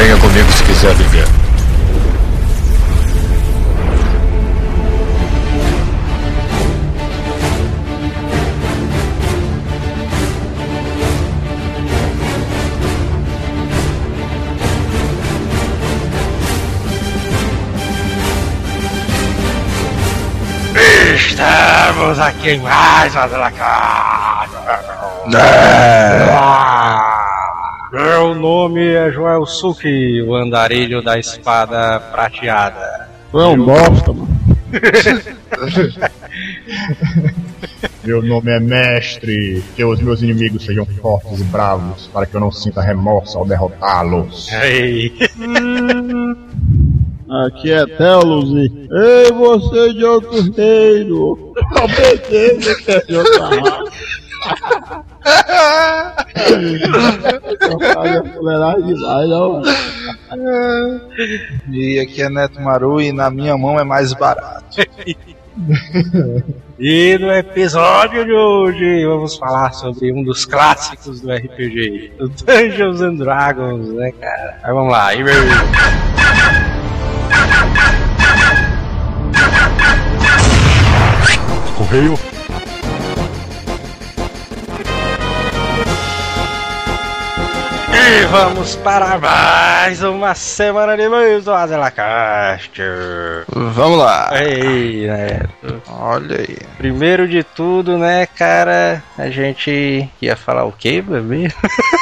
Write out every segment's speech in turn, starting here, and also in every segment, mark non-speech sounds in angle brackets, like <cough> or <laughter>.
Venha comigo se quiser viver. Estamos aqui em mais uma da Meu nome é Joel Suki, o andarilho da espada prateada. Tu é um bosta, mano. <laughs> Meu nome é Mestre, que os meus inimigos sejam fortes e bravos, para que eu não sinta remorso ao derrotá-los. Ei. <laughs> Aqui é Telos e. Ei, você de outro reino! Obedece que é de outra E aqui é Neto Maru e na minha mão é mais barato. <laughs> E no episódio de hoje vamos falar sobre um dos clássicos do RPG, o Dungeons and Dragons, né, cara? Mas vamos lá, e Correio. E vamos para mais uma semana de mais do Azelacast. Vamos lá. Ei, Neto. Olha aí. Primeiro de tudo, né, cara, a gente ia falar o quê, bebê?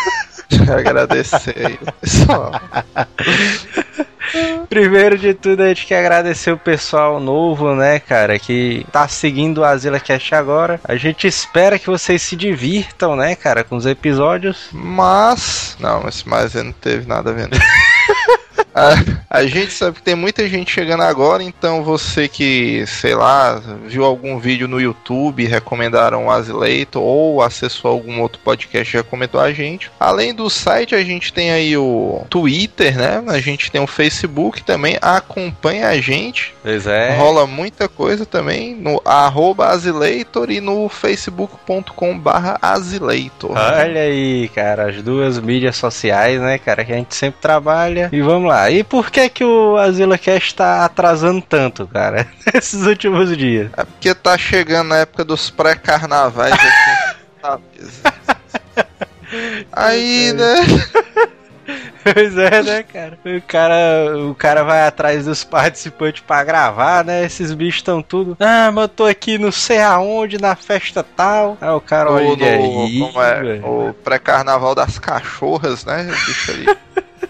<laughs> Agradecer aí, pessoal. <laughs> <laughs> Primeiro de tudo, a gente quer agradecer o pessoal novo, né, cara, que tá seguindo o Azila Cast agora. A gente espera que vocês se divirtam, né, cara, com os episódios. Mas. Não, esse mais não teve nada a ver. <laughs> A, a gente sabe que tem muita gente chegando agora, então você que, sei lá, viu algum vídeo no YouTube, recomendaram o Azileito, ou acessou algum outro podcast e recomendou a gente. Além do site, a gente tem aí o Twitter, né? A gente tem o Facebook também. Acompanha a gente. Pois é. Rola muita coisa também no arroba Azileitor e no facebook.com barra Azileitor. Olha aí, cara, as duas mídias sociais, né, cara, que a gente sempre trabalha. E vamos lá. E por que que o Azila Cast tá atrasando tanto, cara, <laughs> nesses últimos dias? É porque tá chegando a época dos pré-carnavais aqui. <laughs> Aí, né? <laughs> Pois é, né, cara? O cara, o cara vai atrás dos participantes pra gravar, né? Esses bichos estão tudo. Ah, mas eu tô aqui não sei aonde, na festa tal. Aí o cara olha Ou ele aí, no, como é, velho. o pré-carnaval das cachorras, né? O bicho ali.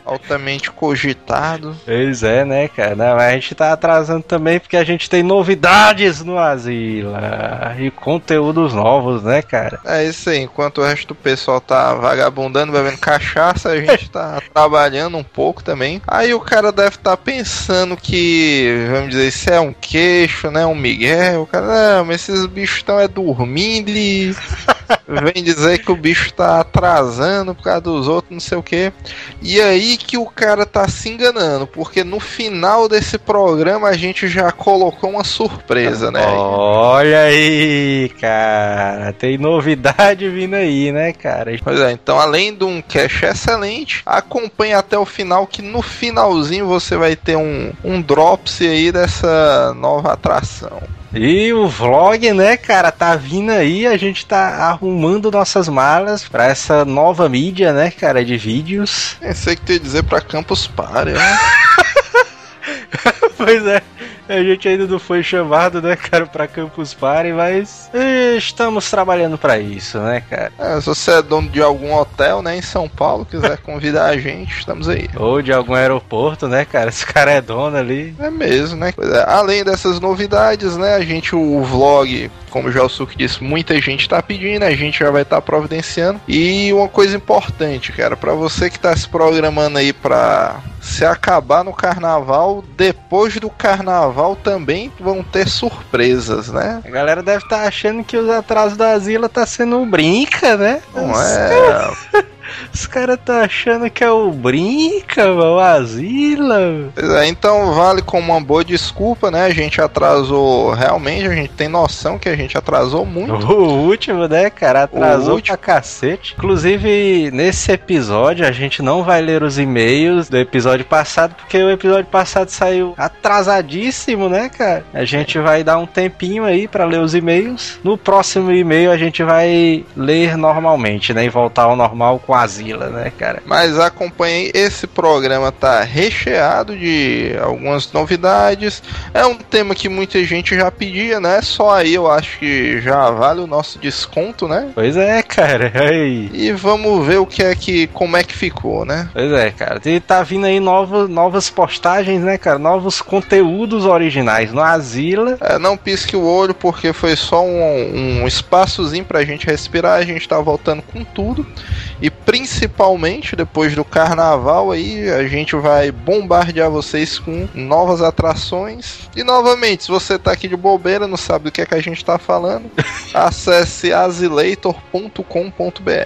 Altamente cogitado. Pois é, né, cara? Não, mas a gente tá atrasando também porque a gente tem novidades no Asila e conteúdos novos, né, cara? É isso aí, enquanto o resto do pessoal tá vagabundando, bebendo cachaça, a gente tá <laughs> trabalhando um pouco também. Aí o cara deve estar pensando que, vamos dizer, isso é um queixo, né? Um Miguel. O cara, não, mas esses bichos estão é dormindo vem dizer que o bicho tá atrasando por causa dos outros, não sei o que. E aí que o cara tá se enganando, porque no final desse programa a gente já colocou uma surpresa, né? Olha aí, cara. Tem novidade vindo aí, né, cara? Pois é, então além de um cache excelente, acompanhe até o final que no finalzinho você vai ter um, um drops aí dessa nova atração. E o vlog, né, cara, tá vindo aí, a gente tá arrumando nossas malas pra essa nova mídia, né, cara, de vídeos. Pensei que tu ia dizer pra Campus Party, né? <laughs> pois é, a gente ainda não foi chamado, né, cara, pra Campus Party, mas eh, estamos trabalhando pra isso, né, cara. É, se você é dono de algum hotel, né, em São Paulo, quiser <laughs> convidar a gente, estamos aí. Ou de algum aeroporto, né, cara, esse cara é dono ali. É mesmo, né? É, além dessas novidades, né, a gente, o vlog, como já o Suki disse, muita gente tá pedindo, a gente já vai estar providenciando. E uma coisa importante, cara, pra você que tá se programando aí pra se acabar no carnaval, depois do carnaval também vão ter surpresas, né? A galera deve estar achando que os atrasos da Zila tá sendo brinca, né? Não é. <laughs> Os caras tá achando que é o Brinca, o Asila. É, então vale como uma boa desculpa, né? A gente atrasou realmente, a gente tem noção que a gente atrasou muito. O último, né, cara? Atrasou O último. pra cacete. Inclusive, nesse episódio, a gente não vai ler os e-mails do episódio passado, porque o episódio passado saiu atrasadíssimo, né, cara? A gente vai dar um tempinho aí pra ler os e-mails. No próximo e-mail, a gente vai ler normalmente, né? E voltar ao normal com a Zila, né, cara? Mas acompanhei, esse programa tá recheado de algumas novidades. É um tema que muita gente já pedia, né? Só aí eu acho que já vale o nosso desconto, né? Pois é, cara. <laughs> E vamos ver o que é que como é que ficou, né? Pois é, cara. E tá vindo aí novas, novas postagens, né, cara? Novos conteúdos originais no Asila. É, não pisque o olho porque foi só um, um espaçozinho pra gente respirar. A gente tá voltando com tudo. E principalmente depois do carnaval aí, a gente vai bombardear vocês com novas atrações. E novamente, se você tá aqui de bobeira, não sabe do que é que a gente tá falando, <laughs> acesse asileitor.com.br.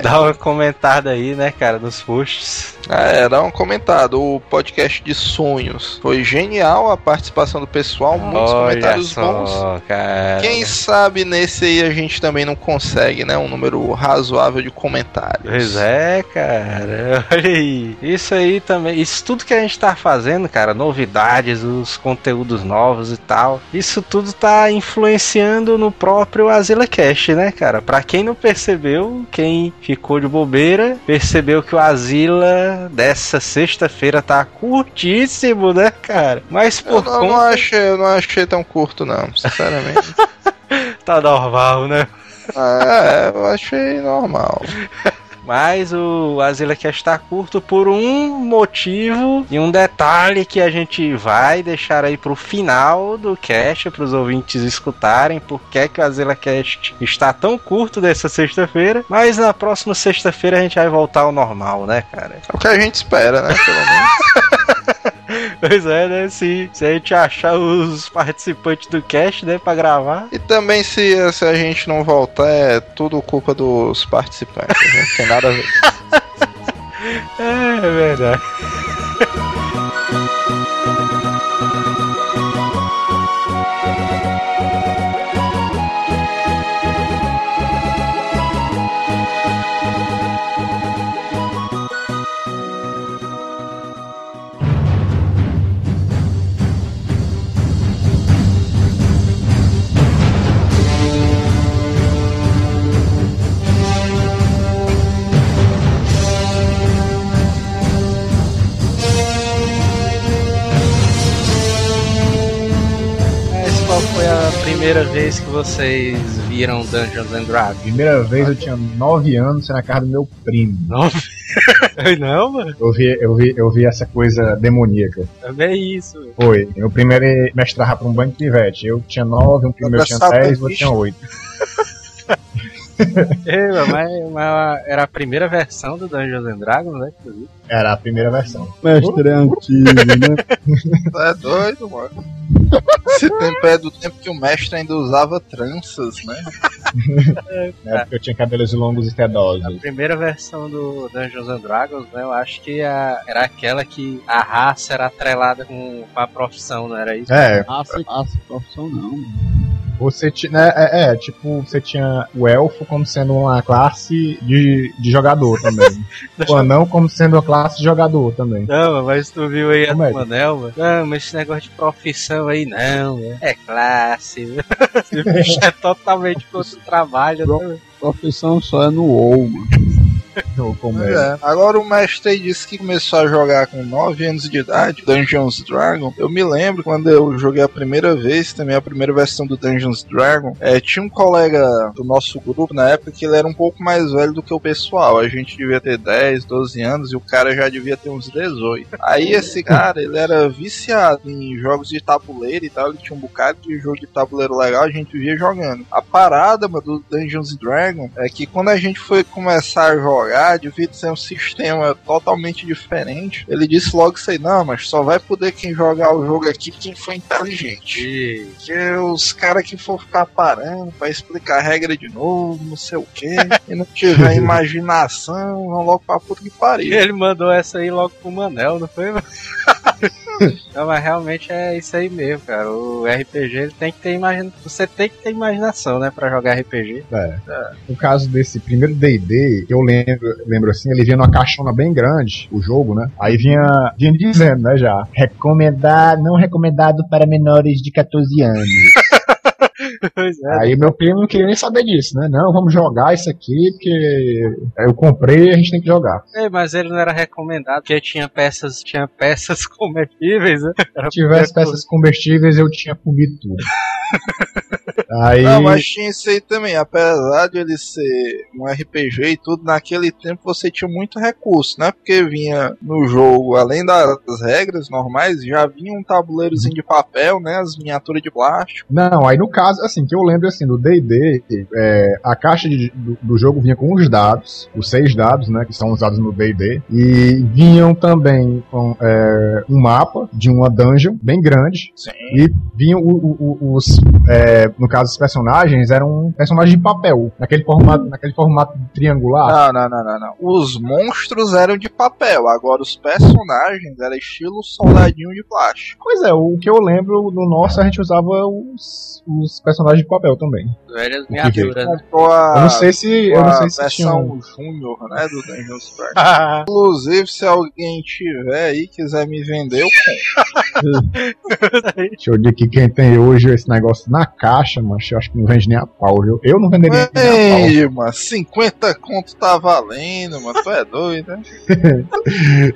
Dá uma comentada aí, né, cara, nos posts. É, dá um comentado. O podcast de sonhos foi genial a participação do pessoal, muitos Olha comentários só, bons. cara. Quem sabe nesse aí a gente também não consegue, né? Um número razoável de comentários. Pois é, cara. <laughs> Olha aí. Isso aí também. Isso tudo que a gente tá fazendo, cara, novidades, os conteúdos novos e tal. Isso tudo tá influenciando no próprio Azila Cast, né, cara? Pra quem não percebeu, quem ficou de bobeira, percebeu que o Azila dessa sexta-feira tá curtíssimo, né, cara? Mas Eu por não, não conta achei, eu não achei tão curto, não, sinceramente. <laughs> tá normal, né? é, eu achei normal. <laughs> Mas o Azila Cast tá curto por um motivo e um detalhe que a gente vai deixar aí pro final do cast para os ouvintes escutarem por que que o Azila Cast está tão curto dessa sexta-feira. Mas na próxima sexta-feira a gente vai voltar ao normal, né, cara? É o que a gente espera, né? Pelo menos. <laughs> Pois é, né? Se, se a gente achar os participantes do cast, né, pra gravar. E também se, se a gente não voltar, é tudo culpa dos participantes. né? Não tem nada a ver. <laughs> É, é verdade. Primeira vez que vocês viram Dungeons and Dragons? Primeira vez eu tinha 9 anos, foi na casa do meu primo. Não, <laughs> não, mano. Eu vi, eu vi, eu vi essa coisa demoníaca. Também isso. velho. Foi. Meu primeiro ele mestrava pra um banco de pivete. Eu tinha 9, um primo meu tinha Abraçado 10, o outro tinha 8. É, <laughs> mas, mas era a primeira versão do Dungeons and Dragons, né? Era a primeira versão. Mestre é antigo, né? Tu é doido, mano. Esse tempo é do tempo que o mestre ainda usava tranças, né? Na época eu tinha cabelos longos e A sedosos. primeira versão do Dungeons and Dragons, né? Eu acho que a- era aquela que a raça era atrelada com, com a profissão, não era isso? É, Raça, raça, profissão não. Você tinha. né, é, é, tipo, você tinha o elfo como sendo uma classe de, de jogador também. <laughs> o anão como sendo uma classe de jogador também. Não, mas tu viu aí a Como é? do Manel, mano? Não, mas esse negócio de profissão aí não, né? é classe. <laughs> Esse bicho é totalmente contra o trabalho. né? Profissão só é no WoW, mano. É. é. Agora o mestre disse que começou a jogar com 9 anos de idade, Dungeons Dragon. Eu me lembro quando eu joguei a primeira vez, também a primeira versão do Dungeons Dragon. É, tinha um colega do nosso grupo na época que ele era um pouco mais velho do que o pessoal. A gente devia ter 10, 12 anos e o cara já devia ter uns 18. Aí esse <laughs> cara, ele era viciado em jogos de tabuleiro e tal. Ele tinha um bocado de jogo de tabuleiro legal, a gente via jogando. A parada mano, do Dungeons Dragon é que quando a gente foi começar a jogar jogar, devido ser um sistema totalmente diferente, ele disse logo isso aí, não, mas só vai poder quem jogar o jogo aqui quem for inteligente. Que os caras que for ficar parando pra explicar a regra de novo, não sei o que, <laughs> e não tiver imaginação, vão logo pra puta que pariu. Ele mandou essa aí logo pro Manel, não foi? <laughs> <laughs> Não, mas realmente é isso aí mesmo, cara. O RPG ele tem que ter imaginação. Você tem que ter imaginação, né, pra jogar RPG. É. No caso desse primeiro D&D, que eu lembro, lembro assim, ele vinha numa caixona bem grande, o jogo, né? Aí vinha, vinha dizendo, né, já, recomendado, não recomendado para menores de 14 anos. <laughs> É. Aí meu primo não queria nem saber disso, né? Não, vamos jogar isso aqui, porque eu comprei e a gente tem que jogar. É, mas ele não era recomendado, porque tinha peças, tinha peças <laughs> comestíveis, né? Se tivesse peças comestíveis, eu tinha comido tudo. <laughs> Aí. Não, mas tinha isso aí também. Apesar de ele ser um RPG e tudo, naquele tempo você tinha muito recurso, né? Porque vinha no jogo, além das regras normais, já vinha um tabuleirozinho de papel, né? As miniaturas de plástico. Não, aí no caso, assim, que eu lembro assim, do D&D, é, a caixa de- do, do jogo vinha com os dados, os seis dados, né, que são usados no D&D, e vinham também com é, um mapa de uma dungeon bem grande, Sim. e vinham o- o- o- os, é, no caso, os personagens eram personagens de papel, naquele formato, naquele formato triangular. Não, não, não, não, não. Os monstros eram de papel, agora os personagens eram estilo soldadinho de plástico. Pois é, o que eu lembro no nosso a gente usava os, os personagens de papel também. Velhas miniaturas, né? Comprou a, Eu não sei se, eu não a sei se tinha um- Júnior, né, do Dungeons. <laughs> Inclusive, se alguém tiver aí quiser me vender, eu Deixa eu ver aqui quem tem hoje esse negócio na caixa, mas eu acho que não vende nem a pau, viu? Eu não venderia nem a pau. Ei, mano, 50 conto tá valendo, mano. Tu é doido, né? <laughs>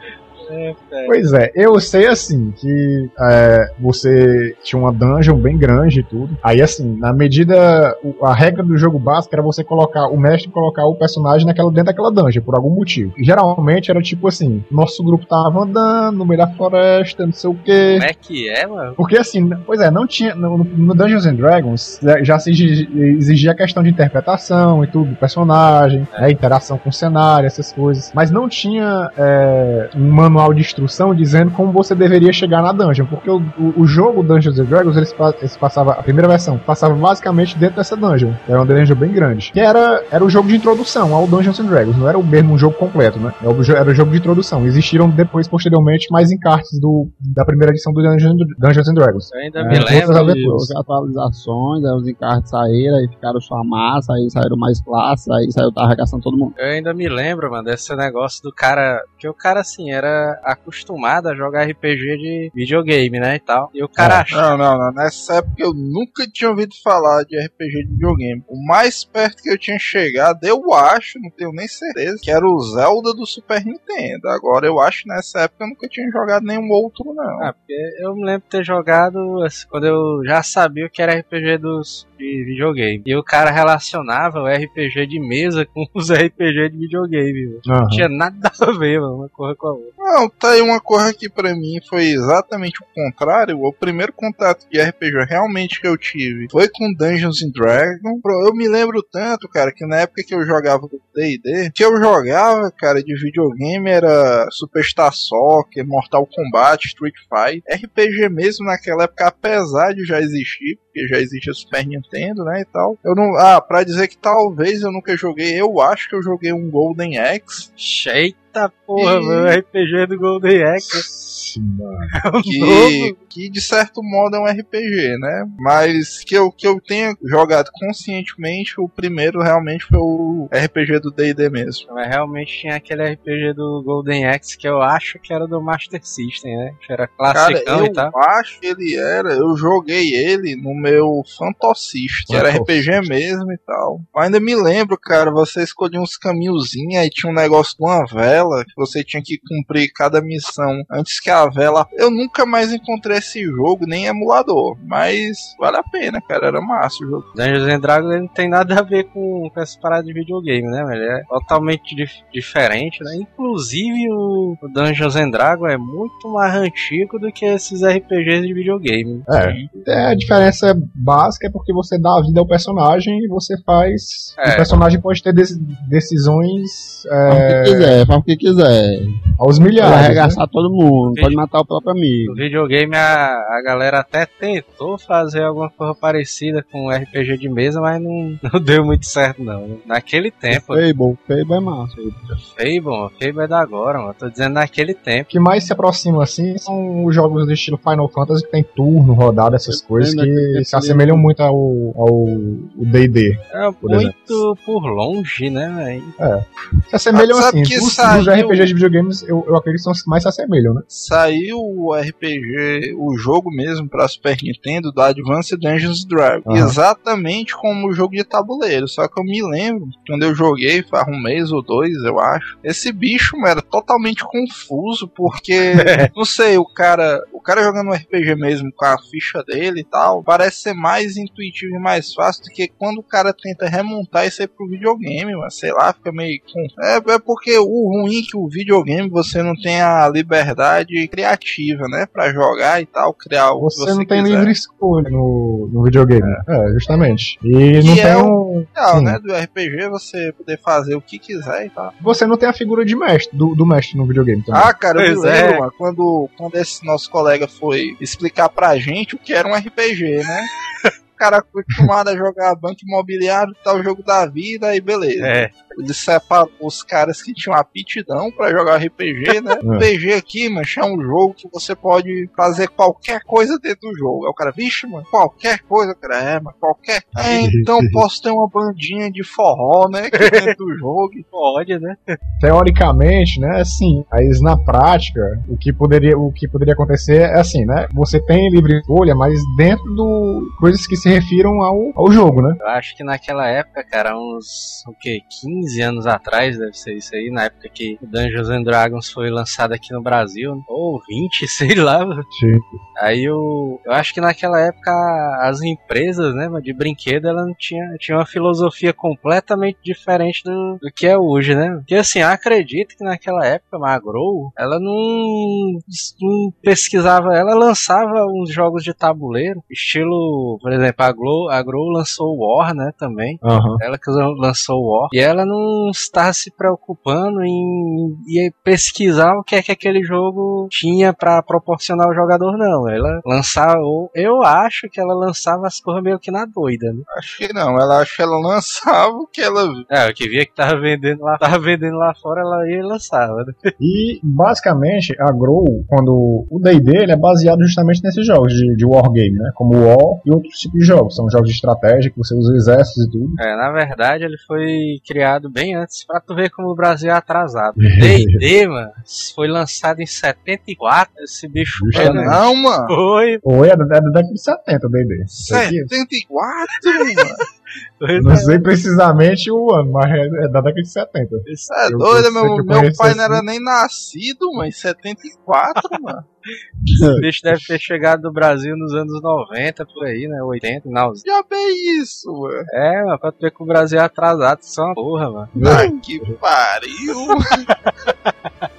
Pois é, eu sei assim que é, você tinha uma dungeon bem grande e tudo. Aí assim, na medida. A regra do jogo básico era você colocar, o mestre colocar o personagem naquela, dentro daquela dungeon, por algum motivo. E geralmente era tipo assim: nosso grupo tava andando no meio da floresta, não sei o quê. Como é que é, mano? Porque assim, pois é, não tinha. No, no Dungeons and Dragons já- se exigi- exigia a questão de interpretação e tudo, do personagem, né, interação com o cenário, essas coisas. Mas não tinha é, um manual de instrução dizendo como você deveria chegar na dungeon. Porque o, o, o jogo Dungeons and Dragons, eles, pa- eles passava, a primeira versão, passava basicamente dentro dessa dungeon. Era uma dungeon bem grande. Que era, era o jogo de introdução ao Dungeons and Dragons, não era o mesmo um jogo completo, né? Era o, jogo de introdução. Existiram depois, posteriormente, mais encartes do, da primeira edição do Dungeons, Dungeons and Dragons. Eu ainda É, me lembro. houve atualizações, aí os encartes saíram, aí ficaram só massa, aí saíram mais classes, aí saiu tá arregaçando todo mundo. Eu ainda me lembro, mano, desse negócio do cara. Que o cara, assim, era acostumado a jogar RPG de videogame, né? E tal. E o cara É. achava. Não, não, não. Nessa época eu nunca tinha ouvido falar de RPG de videogame. O mais perto que eu tinha chegado, eu acho, não tenho nem certeza, que era o Zelda do Super Nintendo. Agora eu acho que nessa época eu nunca tinha jogado nenhum outro, não. Ah, porque eu me lembro de ter jogado assim, quando eu já sabia o que era RPG dos, de videogame. E o cara relacionava o RPG de mesa <laughs> com os RPG de videogame. Aham. Não tinha nada a ver, mano, uma coisa com a outra. Não, tá aí uma coisa que pra mim foi exatamente o contrário. O primeiro contato de RPG realmente que eu tive foi com Dungeons and Dragons. Eu me lembro tanto, cara, que na época que eu jogava do D&D, que eu jogava, cara, de videogame era Superstar Soccer, Mortal Kombat, Street Fighter. RPG mesmo naquela época, apesar de já existir, porque já existia Super Nintendo, né, e tal. Eu não, ah, pra dizer que talvez eu nunca joguei, eu acho que eu joguei um Golden Axe, Eita porra, mano, RPG do Golden Axe. Mano. Que, que de certo modo é um RPG, né? Mas que eu, que eu tenha jogado conscientemente, o primeiro realmente foi o RPG do D&D mesmo. Mas realmente tinha aquele RPG do Golden Axe que eu acho que era do Master System, né? Que era Cara, classicão eu e tal. acho que ele era, eu joguei ele no meu Fantocist, que era. RPG mesmo e tal. Eu ainda me lembro, cara, você escolhia uns caminhozinhos, aí tinha um negócio de uma vela, que você tinha que cumprir cada missão antes que a favela. Eu nunca mais encontrei esse jogo, nem emulador. Mas vale a pena, cara. Era massa o jogo. Dungeons and Dragons ele não tem nada a ver com, com essa parada de videogame, né? Ele é totalmente dif- diferente, né? Inclusive o, o Dungeons and Dragons é muito mais antigo do que esses RPGs de videogame. É, a diferença básica é porque você dá a vida ao personagem e você faz. É. O personagem pode ter decisões Faz o é, que quiser, faz o que quiser. aos milhares. né? arregaçar todo mundo, pode matar o próprio No amigo. videogame a, a galera até tentou fazer alguma coisa parecida com RPG de mesa, mas não, <laughs> não deu muito certo não. Naquele tempo, Fable, Fable é massa. Fable, Fable é da agora, mano. Tô dizendo naquele tempo. O que mais se aproxima assim são os jogos do estilo Final Fantasy que tem turno, rodada, essas coisas lembro que se eu assemelham muito ao ao o D&D. É Por muito por longe, né, velho? Se assemelham Ah, assim. Os, saiu- os RPGs de videogames eu, eu acredito que são os que mais se assemelham, né? Saiu o RPG, o jogo mesmo pra Super Nintendo do Advanced Dungeons Dragons. Aham. Exatamente como o jogo de tabuleiro. Só que eu me lembro, quando eu joguei, faz um mês ou dois, eu acho. Esse bicho mano, era totalmente confuso, porque, <laughs> não sei, o cara. O cara jogando um RPG mesmo com a ficha dele e tal, parece ser mais intuitivo e mais fácil do que quando o cara tenta remontar isso aí pro videogame, mas sei lá, fica meio. É, é porque o ruim é que o videogame você não tem a liberdade criativa, né? Pra jogar e tal, criar o que Você, você não tem quiser. livre escolha no, no videogame. É, justamente. E não Que é tem um. Legal, sim. né? Do RPG você poder fazer o que quiser e tal. Você não tem a figura de mestre, do, do mestre no videogame também. Ah, cara, eu me Pois é. lembro, mano, quando, quando esse nosso colega foi explicar pra gente o que era um RPG, né? <laughs> O cara acostumado a jogar banco imobiliário, tal jogo da vida e beleza. É. Ele separou os caras que tinham aptidão pra jogar RPG, né? <laughs> É. RPG aqui, mano, é um jogo que você pode fazer qualquer coisa dentro do jogo. Aí o cara, vixe, mano, qualquer coisa, cara, é, mano, qualquer. É, <laughs> então posso ter uma bandinha de forró, né? Aqui <laughs> dentro do jogo. Pode, né? Teoricamente, né, assim, mas na prática, o que poderia, o que poderia acontecer é assim, né? Você tem livre escolha, mas dentro do coisas que se refiram ao, ao jogo, né? Eu acho que naquela época, cara, uns, o quê, 15 anos atrás, deve ser isso aí, na época que Dungeons and Dragons foi lançado aqui no Brasil, né? ou 20, <laughs> sei lá. Sim. Aí eu, eu acho que naquela época as empresas, né, de brinquedo, ela não tinha, tinha uma filosofia completamente diferente do, do que é hoje, né? Porque assim, eu acredito que naquela época a Grow, ela não, não pesquisava, ela lançava uns jogos de tabuleiro, estilo, por exemplo, a Grow, a Grow lançou o War, né, também. Aham. Ela que lançou o War. E ela não está se preocupando em, em pesquisar o que é que aquele jogo tinha pra proporcionar ao jogador, não. Ela lançava. Eu acho que ela lançava as coisas meio que na doida, né? Acho que não, ela acho que ela lançava o que ela. É, o que via que tava vendendo lá, tava vendendo lá fora, ela ia e lançava, né? E basicamente a Grow, quando o D&D ele é baseado justamente nesses jogos de, de wargame, né? Como o War e outros tipos de jogos. São jogos de estratégia que você usa exércitos e tudo. É, na verdade, ele foi criado bem antes, pra tu ver como o Brasil é atrasado. <laughs> D&D, mano, foi lançado em 74, esse bicho É, Justamente. não, mano. foi, Ou é da, da década de 70 o D&D. Isso aqui, 74, mano. Não sei precisamente o ano, mas é, é da década de 70. Isso é Eu- doido, meu, meu pai assim. não era nem nascido, mano. em 74, mano. Esse bicho deve ter chegado no Brasil nos anos 90, por aí, né? 80, não. Já bem isso, mano. É, mano, pra tu ver que o Brasil é atrasado, só uma porra, mano. Ah, que pariu. <laughs>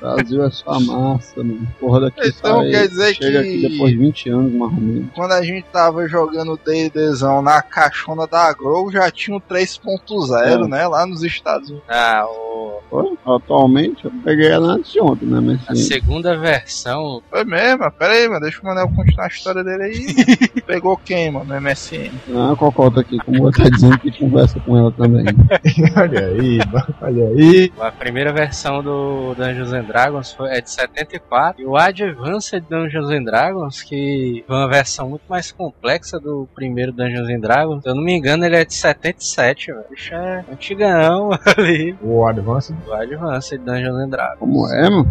Brasil é só massa, mano. Porra daqui Então sai, quer dizer chega que- aqui depois de 20 anos, mais ou menos. Quando a gente tava jogando D&Dzão na caixona da Grow, já tinha o 3.0, É. né? Lá nos Estados Unidos. Ah, o, Atualmente, eu peguei ela antes de ontem, né? Mas a segunda versão. Foi mesmo? Pera aí, mano. Deixa o Manel continuar a história dele aí. <laughs> Pegou quem, mano? No MSN. ah, a Cocota aqui, como você tá dizendo que conversa com ela também. <laughs> olha aí, olha aí. A primeira versão do Dungeons and Dragons foi, é de 74. E o Advanced Dungeons and Dragons, que foi uma versão muito mais complexa do primeiro Dungeons and Dragons. Se eu não me engano, ele é de 77, velho. Bicho é antigão <laughs> ali. O Advanced Do Advanced Dungeons and Dragons. Como é, mano?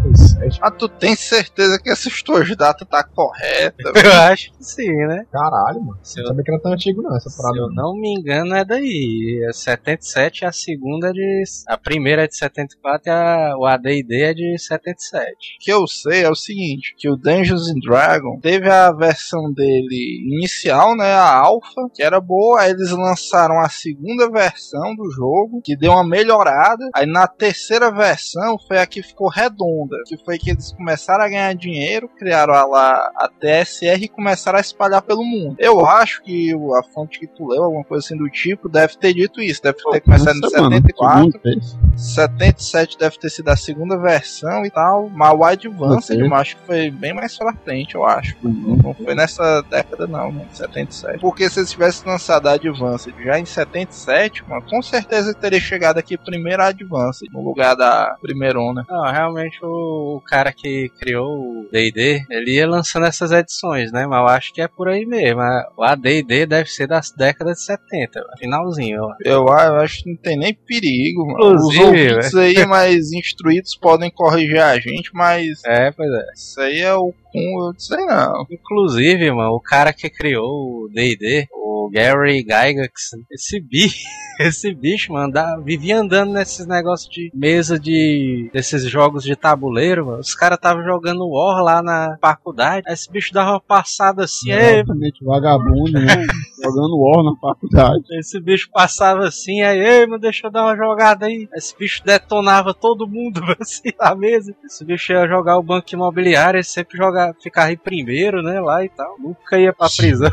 Ah, tu tem certeza que essas tuas datas tá correta? <laughs> Eu acho que sim, né? Caralho, mano. Se Não eu, sabia que era tão antigo, não, essa se parada. eu não me engano, é daí. É 77 e a segunda é de. A primeira é de 74 e a, o ADD é de 77. O que eu sei é o seguinte, que o Dungeons and Dragons teve a versão dele inicial, né, a alpha, que era boa, aí eles lançaram a segunda versão do jogo, que deu uma melhorada, aí na terceira versão foi a que ficou redonda, que foi que eles começaram a ganhar dinheiro, criaram a lá a TSR e começaram a espalhar pelo mundo. Eu acho que a fonte que tu leu, alguma coisa assim do tipo, deve ter dito isso, deve ter começado em Nossa, mano, 74, segundo fez. 77 deve ter sido a segunda versão e tal, mas o Advanced eu acho que foi bem mais pra frente, eu acho. Não foi nessa década não, né, 77. Porque se eles tivessem lançado a Advanced já em 77, mano, com certeza teria chegado aqui primeiro a Advanced, no lugar da primeirona. Não, realmente o, o cara que criou o D&D, ele ia lançando essas edições, né? Mas eu acho que é por aí mesmo. O AD&D deve ser das décadas de 70, finalzinho. Eu, eu acho que não tem nem perigo, mano. Os Inclusive, ouvintes aí mais instruídos podem corrigir a gente, mas É, pois é. isso aí é o eu não sei não. Inclusive, mano, o cara que criou o D&D, o Gary Gygax, esse bicho, <laughs> esse bicho, mano, dá- vivia andando nesses negócios de mesa de desses jogos de tabuleiro, mano. Os caras estavam jogando War lá na faculdade. Esse bicho dava uma passada assim, "Ei, Exatamente, vagabundo, né? <laughs> Jogando War na faculdade. Esse bicho passava assim, aí, ei, mano, deixa eu dar uma jogada aí. Esse bicho detonava todo mundo <laughs> assim na mesa. Esse bicho ia jogar o banco imobiliário, ele sempre jogava, ficava em primeiro, né, lá e tal. Nunca ia pra prisão.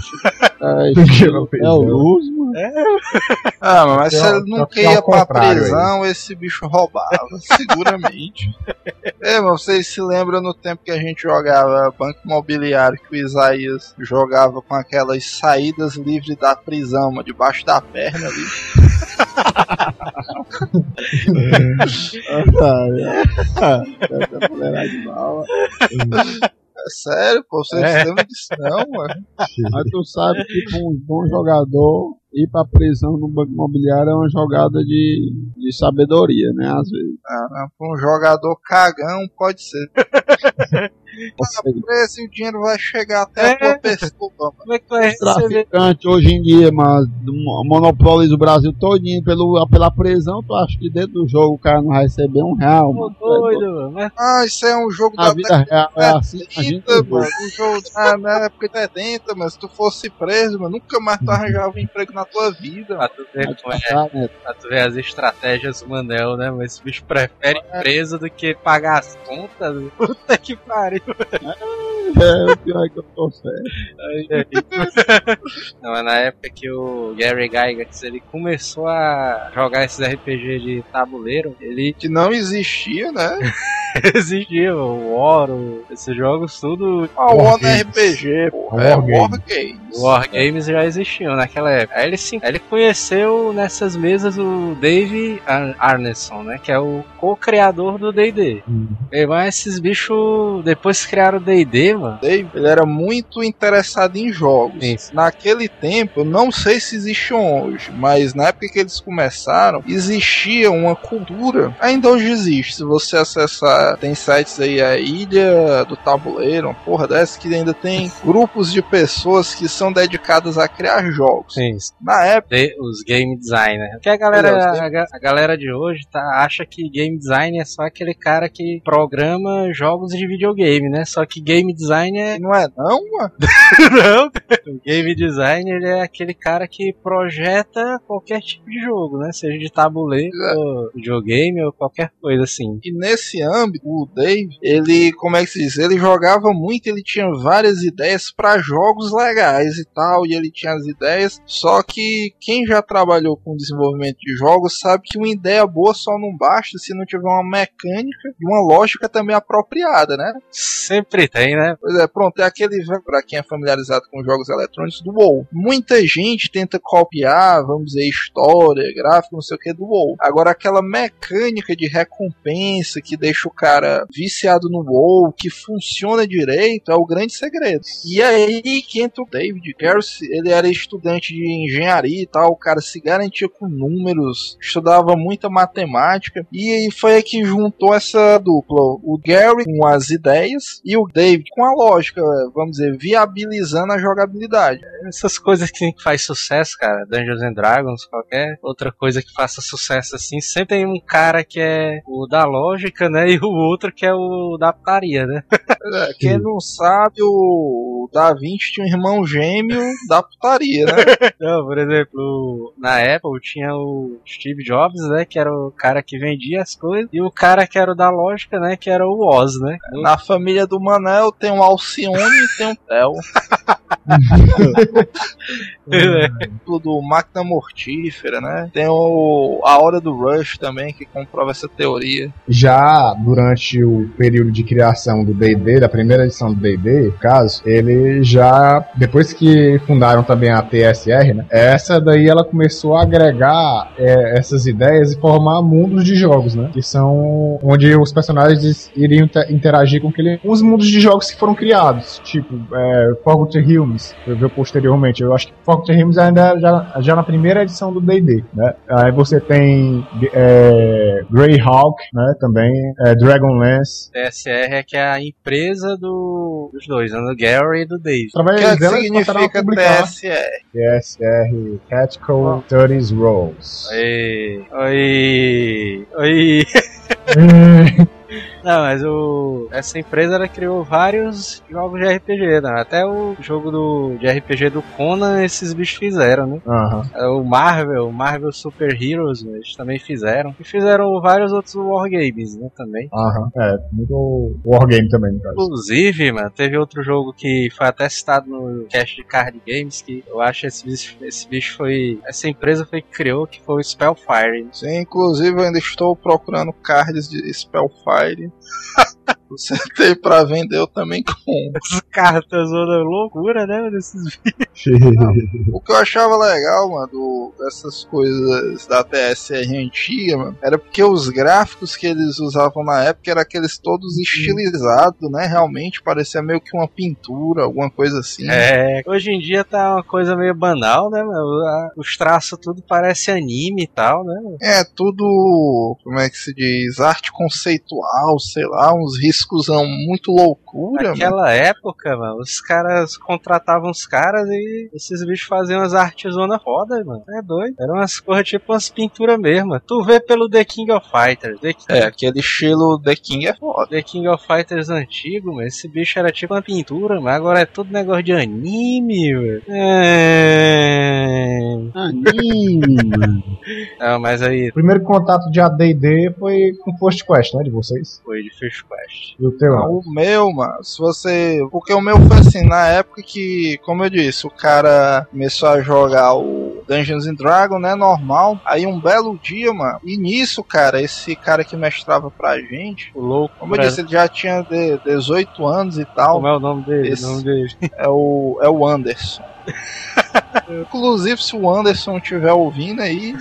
É, é o Luz, mano. <laughs> Ah, mas se ele nunca ia pra contrário prisão, esse bicho roubava, <laughs> seguramente. É, mas vocês se lembram no tempo que a gente jogava Banco Imobiliário, que o Isaías jogava com aquelas saídas livres da prisão, mano, debaixo da perna ali. <laughs> Ah, essa mulherada de bala. É sério, pô, vocês É. se lembram disso não, mano? Mas tu sabe que <laughs> pra um bom jogador ir pra prisão no banco imobiliário é uma jogada de, de sabedoria, né? Às vezes. Ah, não, pra um jogador cagão pode ser. <laughs> Você, Preço e o dinheiro vai chegar até a É. tua pessoa, mano. Como é que vai receber? traficante hoje em dia, mas do- monopoliza o Brasil todinho pelo, pela prisão, tu acha que dentro do jogo o cara não vai receber um real, mano? doido, mano. Mas Ah, isso é um jogo A da vida real é assim, a gente 70, mano. O jogo ah, na época de 70, mas se tu fosse preso, mano, nunca mais tu arranjava um emprego na tua vida. pra tu ver como é, né? pra tu ver as estratégias do Manel, né? Mas esse bicho prefere preso do que pagar as contas. <laughs> Puta que pariu. É, o pior é que eu certo. Não, na época que o Gary Gygax ele começou a jogar esses RPG de tabuleiro, ele Que não existia, né? <laughs> <laughs> exigia o War, o- esses jogos tudo. Ah, o War Games. RPG, pô. É War War Games. War Games já existiam naquela época. Aí ele, sim, ele conheceu nessas mesas o Dave Ar- Arneson, né? Que é o co-criador do D&D. E, Mas esses bichos, depois que criaram o D&D, mano... Dave, ele era muito interessado em jogos. Isso. Naquele tempo, eu não sei se existiam hoje, mas na época que eles começaram, existia uma cultura, ainda hoje existe. Se você acessar, tem sites aí, a Ilha do Tabuleiro, uma porra dessa, que ainda tem <laughs> grupos de pessoas que são dedicadas a criar jogos. Sim, Na época, de- os game designers. Porque a galera, a, a galera de hoje tá, acha que game design é só aquele cara que programa jogos de videogame, né? Só que game design é. não é não, mano? <laughs> Não, o game design ele é aquele cara que projeta qualquer tipo de jogo, né? Seja de tabuleiro, É. ou videogame ou qualquer coisa assim. E nesse âmbito, o Dave, ele, como é que se diz? Ele jogava muito, ele tinha várias ideias para jogos legais e tal, e ele tinha as ideias. Só que quem já trabalhou com desenvolvimento de jogos sabe que uma ideia boa só não basta se não tiver uma mecânica e uma lógica também apropriada, né? Sempre tem, né? Pois é, pronto, é aquele, para quem é familiarizado com jogos eletrônicos, do WoW. Muita gente tenta copiar, vamos dizer, história, gráfico, não sei o que, do WoW. Agora, aquela mecânica de recompensa que deixa o cara viciado no WoW, que funciona direito, é o grande segredo. E aí que entra o David Garrett, ele era estudante de engenharia e tal, o cara se garantia com números, estudava muita matemática, e foi aí que juntou essa dupla, o Gary com as ideias e o David com a lógica, vamos dizer, viabilizando a jogabilidade. Essas coisas que faz sucesso, cara, Dungeons and Dragons, qualquer outra coisa que faça sucesso assim, sempre tem um cara que é o da lógica, né? <laughs> E o outro que é o da putaria, né? É, quem não sabe, o Da Vinci tinha um irmão gêmeo da putaria, né? <laughs> Não, por exemplo, na Apple tinha o Steve Jobs, né? Que era o cara que vendia as coisas, e o cara que era o da lógica, né? Que era o Oz, né? Na família do Manel tem um Alcione e tem um Theo. <laughs> Tudo máquina mortífera, né? Tem o, a hora do Rush também, que comprova essa teoria. Já durante o período de criação do D&D, da primeira edição do D&D, no caso, ele já, depois que fundaram também a TSR, né? Essa daí ela começou a agregar é, essas ideias e formar mundos de jogos, né? Que são onde os personagens iriam te- interagir com aquele, uns mundos de jogos que foram criados, tipo é, Forgotten Realms, que eu vi posteriormente. Eu acho que Forgotten Realms ainda já, já na primeira edição do D&D, né? Aí você tem é, Greyhawk, né? Também é, Dragonlance. TSR é que é a empresa do, dos dois, né? Do Gary e do Dave. O Através que, é que dela eles passaram a significa publicar TSR? TSR Tactical Studies Roles. Oi, oi, oi. <laughs> <laughs> Não, mas o essa empresa ela criou vários jogos de RPG, né? Até o jogo do de RPG do Conan esses bichos fizeram, né? É, O Marvel, o Marvel Super Heroes, né? eles também fizeram. E fizeram vários outros wargames, né? Também. Aham. É, muito Wargame também, no caso. Inclusive, mano, teve outro jogo que foi até citado no cast de card games que eu acho esse bicho, esse bicho foi. Essa empresa foi que criou, que foi o Spellfire. Sim, inclusive eu ainda estou procurando cards de Spellfire. <laughs> Você tem pra vender, eu também compro. As cartas, loucura, né? Desses O que eu achava legal, mano, do- dessas coisas da TSR antiga, mano, era porque os gráficos que eles usavam na época eram aqueles todos estilizados, né? Realmente parecia meio que uma pintura, alguma coisa assim. É, hoje em dia tá uma coisa meio banal, né, mano? Os traços tudo parece anime e tal, né? mano? É, tudo, como é que se diz, arte conceitual, sei lá, uns riscosão muito loucura, mano. Naquela época, mano, os caras contratavam os caras e esses bichos faziam as artes zona foda, mano. É doido. Eram umas coisas tipo umas pinturas mesmo. Tu vê pelo The King of Fighters. The, É, aquele estilo The King é foda. The King of Fighters antigo, mas esse bicho era tipo uma pintura, mas agora é tudo negócio de anime, velho. É... Anime, <laughs> mano. Não, mas aí O primeiro contato de AD&D foi com First Quest, né, de vocês. foi de First Quest. E o teu? Não, o meu, mano, se você. Porque o meu foi assim, na época que, como eu disse, o cara começou a jogar o Dungeons and Dragons, né? Normal. Aí um belo dia, mano. E nisso, cara, esse cara que mestrava pra gente, O louco. como eu Bra- disse, ele já tinha de- 18 anos e tal. Como é o nome dele? Esse. O nome dele. <laughs> É o, é o Anderson. <laughs> Inclusive, se o Anderson estiver ouvindo aí,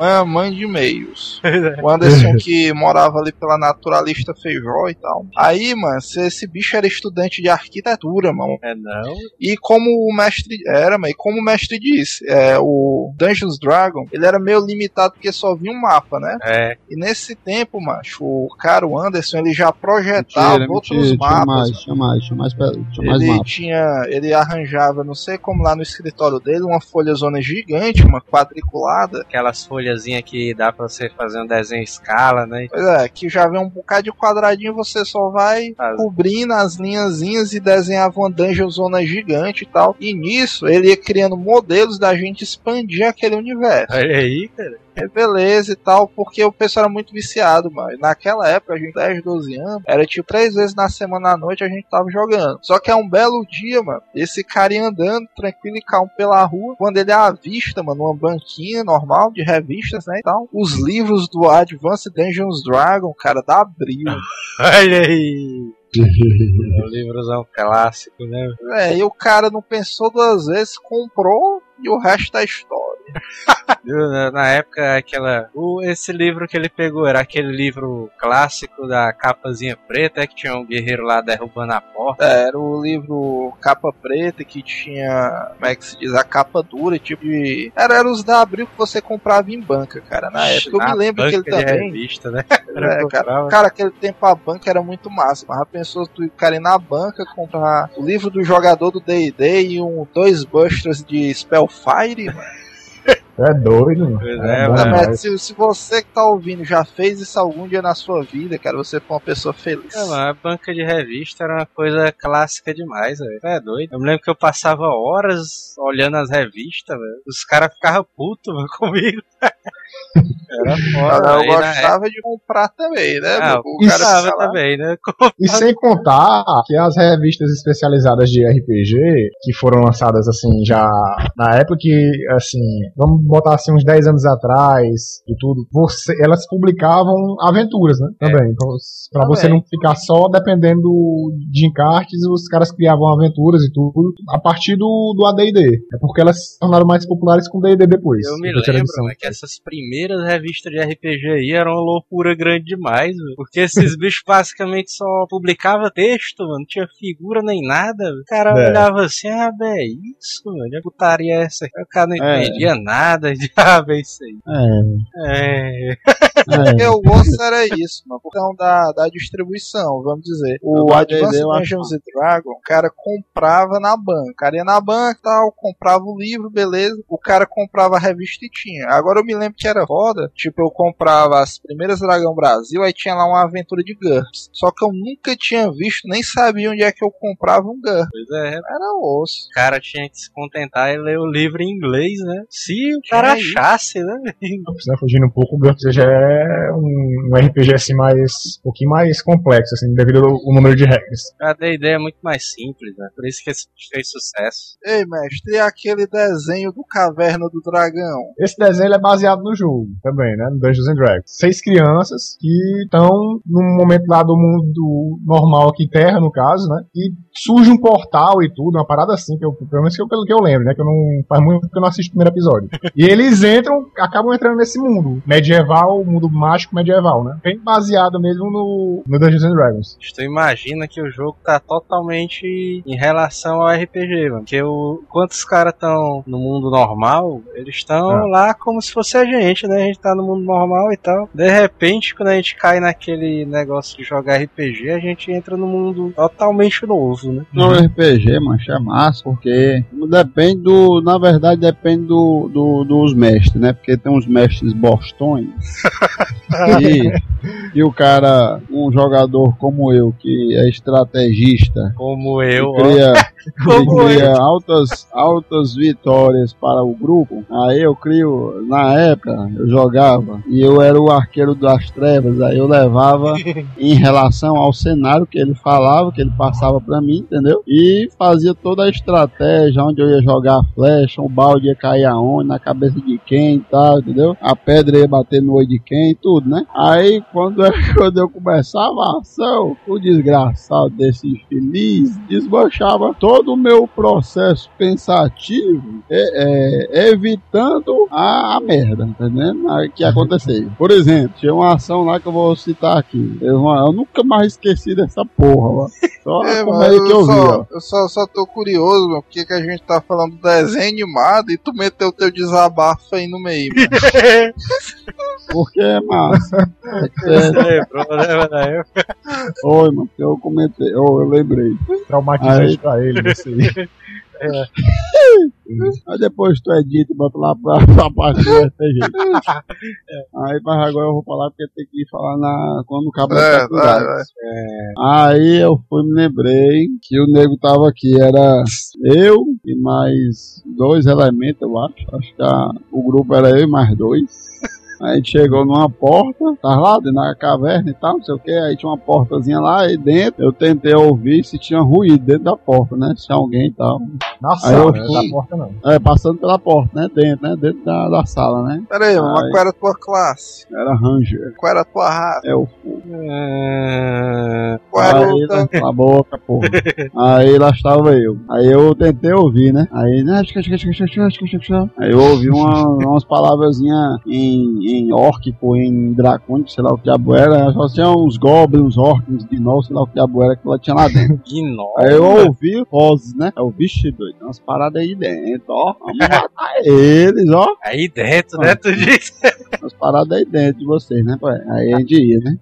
é mãe de e-mails. O Anderson <laughs> que morava ali pela naturalista Feijó e tal. Aí, mano, se esse bicho era estudante de arquitetura, mano. É não. E como o mestre. Era, mas e como o mestre disse, é, o Dungeons Dragon, ele era meio limitado porque só vinha um mapa, né? É. E nesse tempo, macho, o cara, o Anderson, ele já projetava Mentira, outros mentira, tinha mapas. mais, tinha mais, tinha mais, pe- tinha mais Ele mapa. tinha, ele arranjava, não sei como lá no escritório dele, uma folha zona gigante, uma quadriculada. Aquelas folhazinhas que dá pra você fazer um desenho em escala, né? Pois é, que já vem um bocado de quadradinho, você só vai cobrindo as linhazinhas e desenhava uma dungeon zona gigante e tal. E nisso ele ia criando modelos da gente expandir aquele universo. Olha aí, cara. É beleza e tal, porque o pessoal era muito viciado, mano. Naquela época, a gente 10, 12 anos, era tipo três vezes na semana à noite a gente tava jogando. Só que é um belo dia, mano. Esse cara ia andando tranquilo e calmo pela rua, quando ele avista, mano, uma banquinha normal de revistas, né, e tal. Os livros do Advanced Dungeons Dragon, cara, da Abril. <laughs> Olha aí. É um livrozão clássico, né? É, e o cara não pensou duas vezes, comprou e o resto é história. Na, época, aquela. O, esse livro que ele pegou era aquele livro clássico da capazinha preta, que tinha um guerreiro lá derrubando a porta. É, era o livro capa preta que tinha, como é que se diz, a capa dura, tipo de. Era, era os da Abril que você comprava em banca, cara, na época. Eu Na me lembro que ele também. revista, né? <laughs> É, cara, cara, aquele tempo a banca era muito massa, mas a pessoa, tu cara ir na banca comprar o livro do jogador do D&D e um dois busters de Spellfire, mano. É doido, mano. Pois É é, mano. se, se você que tá ouvindo já fez isso algum dia na sua vida, cara, você foi uma pessoa feliz. É, mano, a banca de revista era uma coisa clássica demais, velho. É doido. Eu me lembro que eu passava horas olhando as revistas, velho. Os caras ficavam putos <laughs> comigo. Era foda. Eu aí gostava de comprar também, né? Ah, o eu cara também, né? <laughs> E sem contar que as revistas especializadas de RPG, que foram lançadas assim já na época que, assim, vamos botar assim uns 10 anos atrás e tudo, você, elas publicavam aventuras, né? Também. Pra, pra você Também. não ficar só dependendo de encartes, os caras criavam aventuras e tudo a partir do, do ADD. É porque elas se tornaram mais populares com o DD depois. Eu me lembro né, que essas primeiras revistas de RPG aí eram uma loucura grande demais. Porque esses <laughs> bichos basicamente só publicavam texto, mano. Não tinha figura nem nada. O cara É. olhava assim, ah, bem, é isso, mano. Que putaria é essa? aqui? O cara não É. entendia nada. Ah, bem, isso aí. É, É. é. <laughs> Eu gosto era isso, mano. Questão da, da distribuição, vamos dizer. O Advanced acho Dungeons and Dragons, o cara comprava na banca. O cara ia na banca e tal, comprava o livro, beleza. O cara comprava a revista e tinha. Agora eu me lembro que era foda. Tipo, eu comprava as primeiras Dragão Brasil, aí tinha lá uma aventura de GURPS. Só que eu nunca tinha visto, nem sabia onde é que eu comprava um GURPS. Pois é, Era osso. o cara tinha que se contentar e ler o livro em inglês, né? Se o cara achasse, né? Né, fugindo um pouco, o GURPS já é um, um RPG assim mais um pouquinho mais complexo, assim, devido ao, ao número de regras. A D&D é muito mais simples, né? Por isso que esse fez sucesso. Ei, mestre, e aquele desenho do Caverna do Dragão? Esse desenho ele é baseado no jogo também, né? No Dungeons and Dragons. Seis crianças que estão num momento lá do mundo normal aqui, Terra, no caso, né? E surge um portal e tudo, uma parada assim, que eu, pelo menos que eu, pelo que eu lembro, né? Que eu não faz muito tempo que eu não assisto o primeiro episódio. E eles entram, acabam entrando nesse mundo medieval, mundo mágico medieval, né? Bem baseado mesmo no, no Dungeons and Dragons. Tu imagina que o jogo tá totalmente em relação ao RPG, mano. Porque o, enquanto os caras estão no mundo normal, eles estão Ah. lá como se fosse a gente, né? A gente tá no mundo normal e tal. De repente, quando a gente cai naquele negócio de jogar RPG, a gente entra no mundo totalmente novo, né? No RPG, mancha, é massa, porque depende do. Na verdade, depende do, do- dos mestres, né? Porque tem uns mestres bostões. <laughs> e, e o cara, um jogador como eu, que é estrategista, Como eu, cria, <laughs> Como que cria altas, altas vitórias para o grupo. Aí eu crio, na época, eu jogava e eu era o arqueiro das trevas. Aí eu levava <laughs> em relação ao cenário que ele falava, que ele passava pra mim, entendeu? E fazia toda a estratégia, onde eu ia jogar a flecha, o balde ia cair aonde, na cabeça de quem e tal, entendeu? A pedra ia bater no olho de quem, tudo, né? Aí quando, <laughs> quando eu começava a ação, o desgraçado desse infeliz desmanchava todo o meu processo pensativo, é, é, evitando a, a merda, entendendo? Aí que acontecia. <laughs> Por exemplo, tinha uma ação lá que eu vou citar aqui. Eu, eu nunca mais esqueci dessa porra. Só <laughs> É, como é que eu vi, só, ó. eu só, só tô curioso, mano, porque que a gente tá falando do desenho animado e tu meteu teu desabafo aí no meio. <laughs> Porque é massa. É né? Oi, mano, eu comentei, oh, eu lembrei. Traumatizante Aí- pra ele, isso aí. <laughs> Aí depois tu edita e bota lá pra, pra parte do RPG. Aí, mas agora eu vou falar porque tem que falar na, quando o cabo É, tá vai. Aí eu fui me lembrei que o nego tava aqui, era eu e mais dois elementos, eu acho. Acho que a- o grupo era eu e mais dois. Aí a gente chegou numa porta, tá lá dentro da caverna e tal, não sei o que. Aí tinha uma portazinha lá aí dentro. Eu tentei ouvir se tinha ruído dentro da porta, né? Se tinha alguém e tal. Na Aí sala, né? fui- Da porta não. É, passando pela porta, né? Dentro, né? Dentro da, da sala, né? Pera aí, mas Ai. qual era a tua classe? Era Ranger. Qual era a tua raça? É o Ah, Qual era Aí, o teu... né, cala a boca, porra. aí lá estava eu. Aí eu tentei ouvir, né? Aí, né? aí eu ouvi uma, umas palavrazinhas em, em órquico, em dracônico, sei lá o que diabo era. Só tinha uns goblins, orcs, gnolls, sei lá o que diabo era que ela tinha lá dentro. <laughs> Gnol. Aí eu ouvi vozes, né? Eu, vixe, doido, tem umas paradas aí dentro, ó. Vamos <laughs> matar eles, ó. Aí dentro, né? Tu disse. <laughs> Umas paradas aí dentro de vocês, né? pai? Aí a gente ia, né?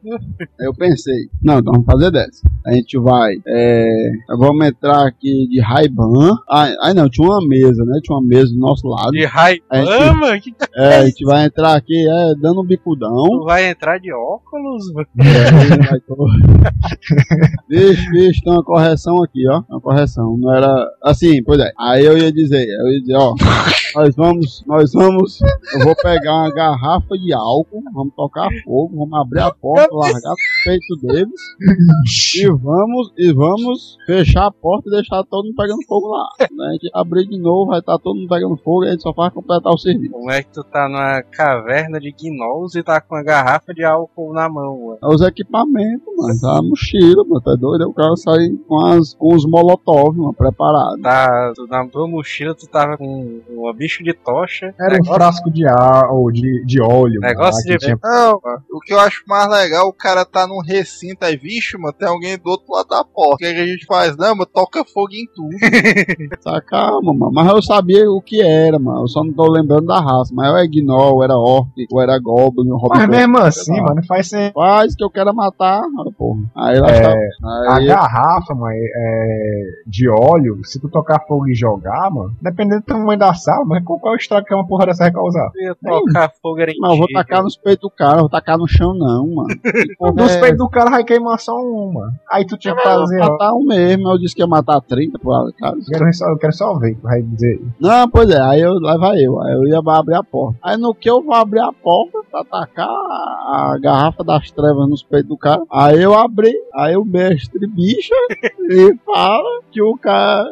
Aí eu pensei, não, então vamos fazer dessa. A gente vai, é, vamos entrar aqui de Ray-Ban. Ai, ai, não, tinha uma mesa, né? Tinha uma mesa do nosso lado. De A gente- mano. Que que É, a gente vai entrar aqui, é, dando um bicudão. tu vai entrar de óculos? <laughs> É, <laughs> Vixe, vixe, tem uma correção aqui, ó. Uma correção. Não era. Assim, pois é. Aí eu ia dizer, eu ia dizer, ó. Nós vamos, nós vamos. Eu vou pegar uma garrafa de álcool, vamos tocar fogo, vamos abrir a porta, largar no peito deles. E vamos, e vamos fechar a porta e deixar todo mundo pegando fogo lá. Né? A gente abrir de novo, vai estar todo mundo pegando fogo e a gente só faz completar o serviço. Como é que tu tá numa caverna de gnolls e tá com uma garrafa de álcool na mão, mano? É os equipamentos, mano. Tá a mochila, mano. Tá doido? Aí O cara sai com, as, com os molotov, mano, preparado. Tá, tu- na tua mochila tu tava com uma bicho de tocha. Era um negócio, frasco de ar, ou de, de óleo. Negócio que de- tinha- Não, o que eu acho mais legal, o cara tá num recinto, aí, vixe, mano, tem alguém do outro lado da porta. O que, é que a gente faz? Não, mano, toca fogo em tudo. <laughs> Tá calma, mano. Mas eu sabia o que era, mano. Eu só não tô lembrando da raça. Mas eu era Gnoll, ou era Orc, ou era Goblin, ou Mas mesmo assim, mano, faz ser. Faz que eu quero matar, olha, porra. Aí lá É, está. A Aí, garrafa, mano, é, de óleo, se tu tocar fogo e jogar, mano, dependendo do tamanho da sala, mas qual qual é o estrago que uma porra dessa vai causar? ia tocar fogo era eu vou tacar nos peitos do cara, eu vou tacar no chão não, mano. <laughs> Porra Dos é peitos do cara vai queimar só um, mano. Aí tu tinha que fazer, Eu matar um mesmo, eu disse que ia matar 30, pô, cara. Eu quero, só, eu quero só ver o vai dizer. Não, pois é, aí eu, lá vai eu, aí eu ia abrir a porta. Aí no que eu vou abrir a porta pra tacar a, a garrafa das trevas nos peitos do cara, aí eu abri, aí o mestre bicha <laughs> e fala que o cara.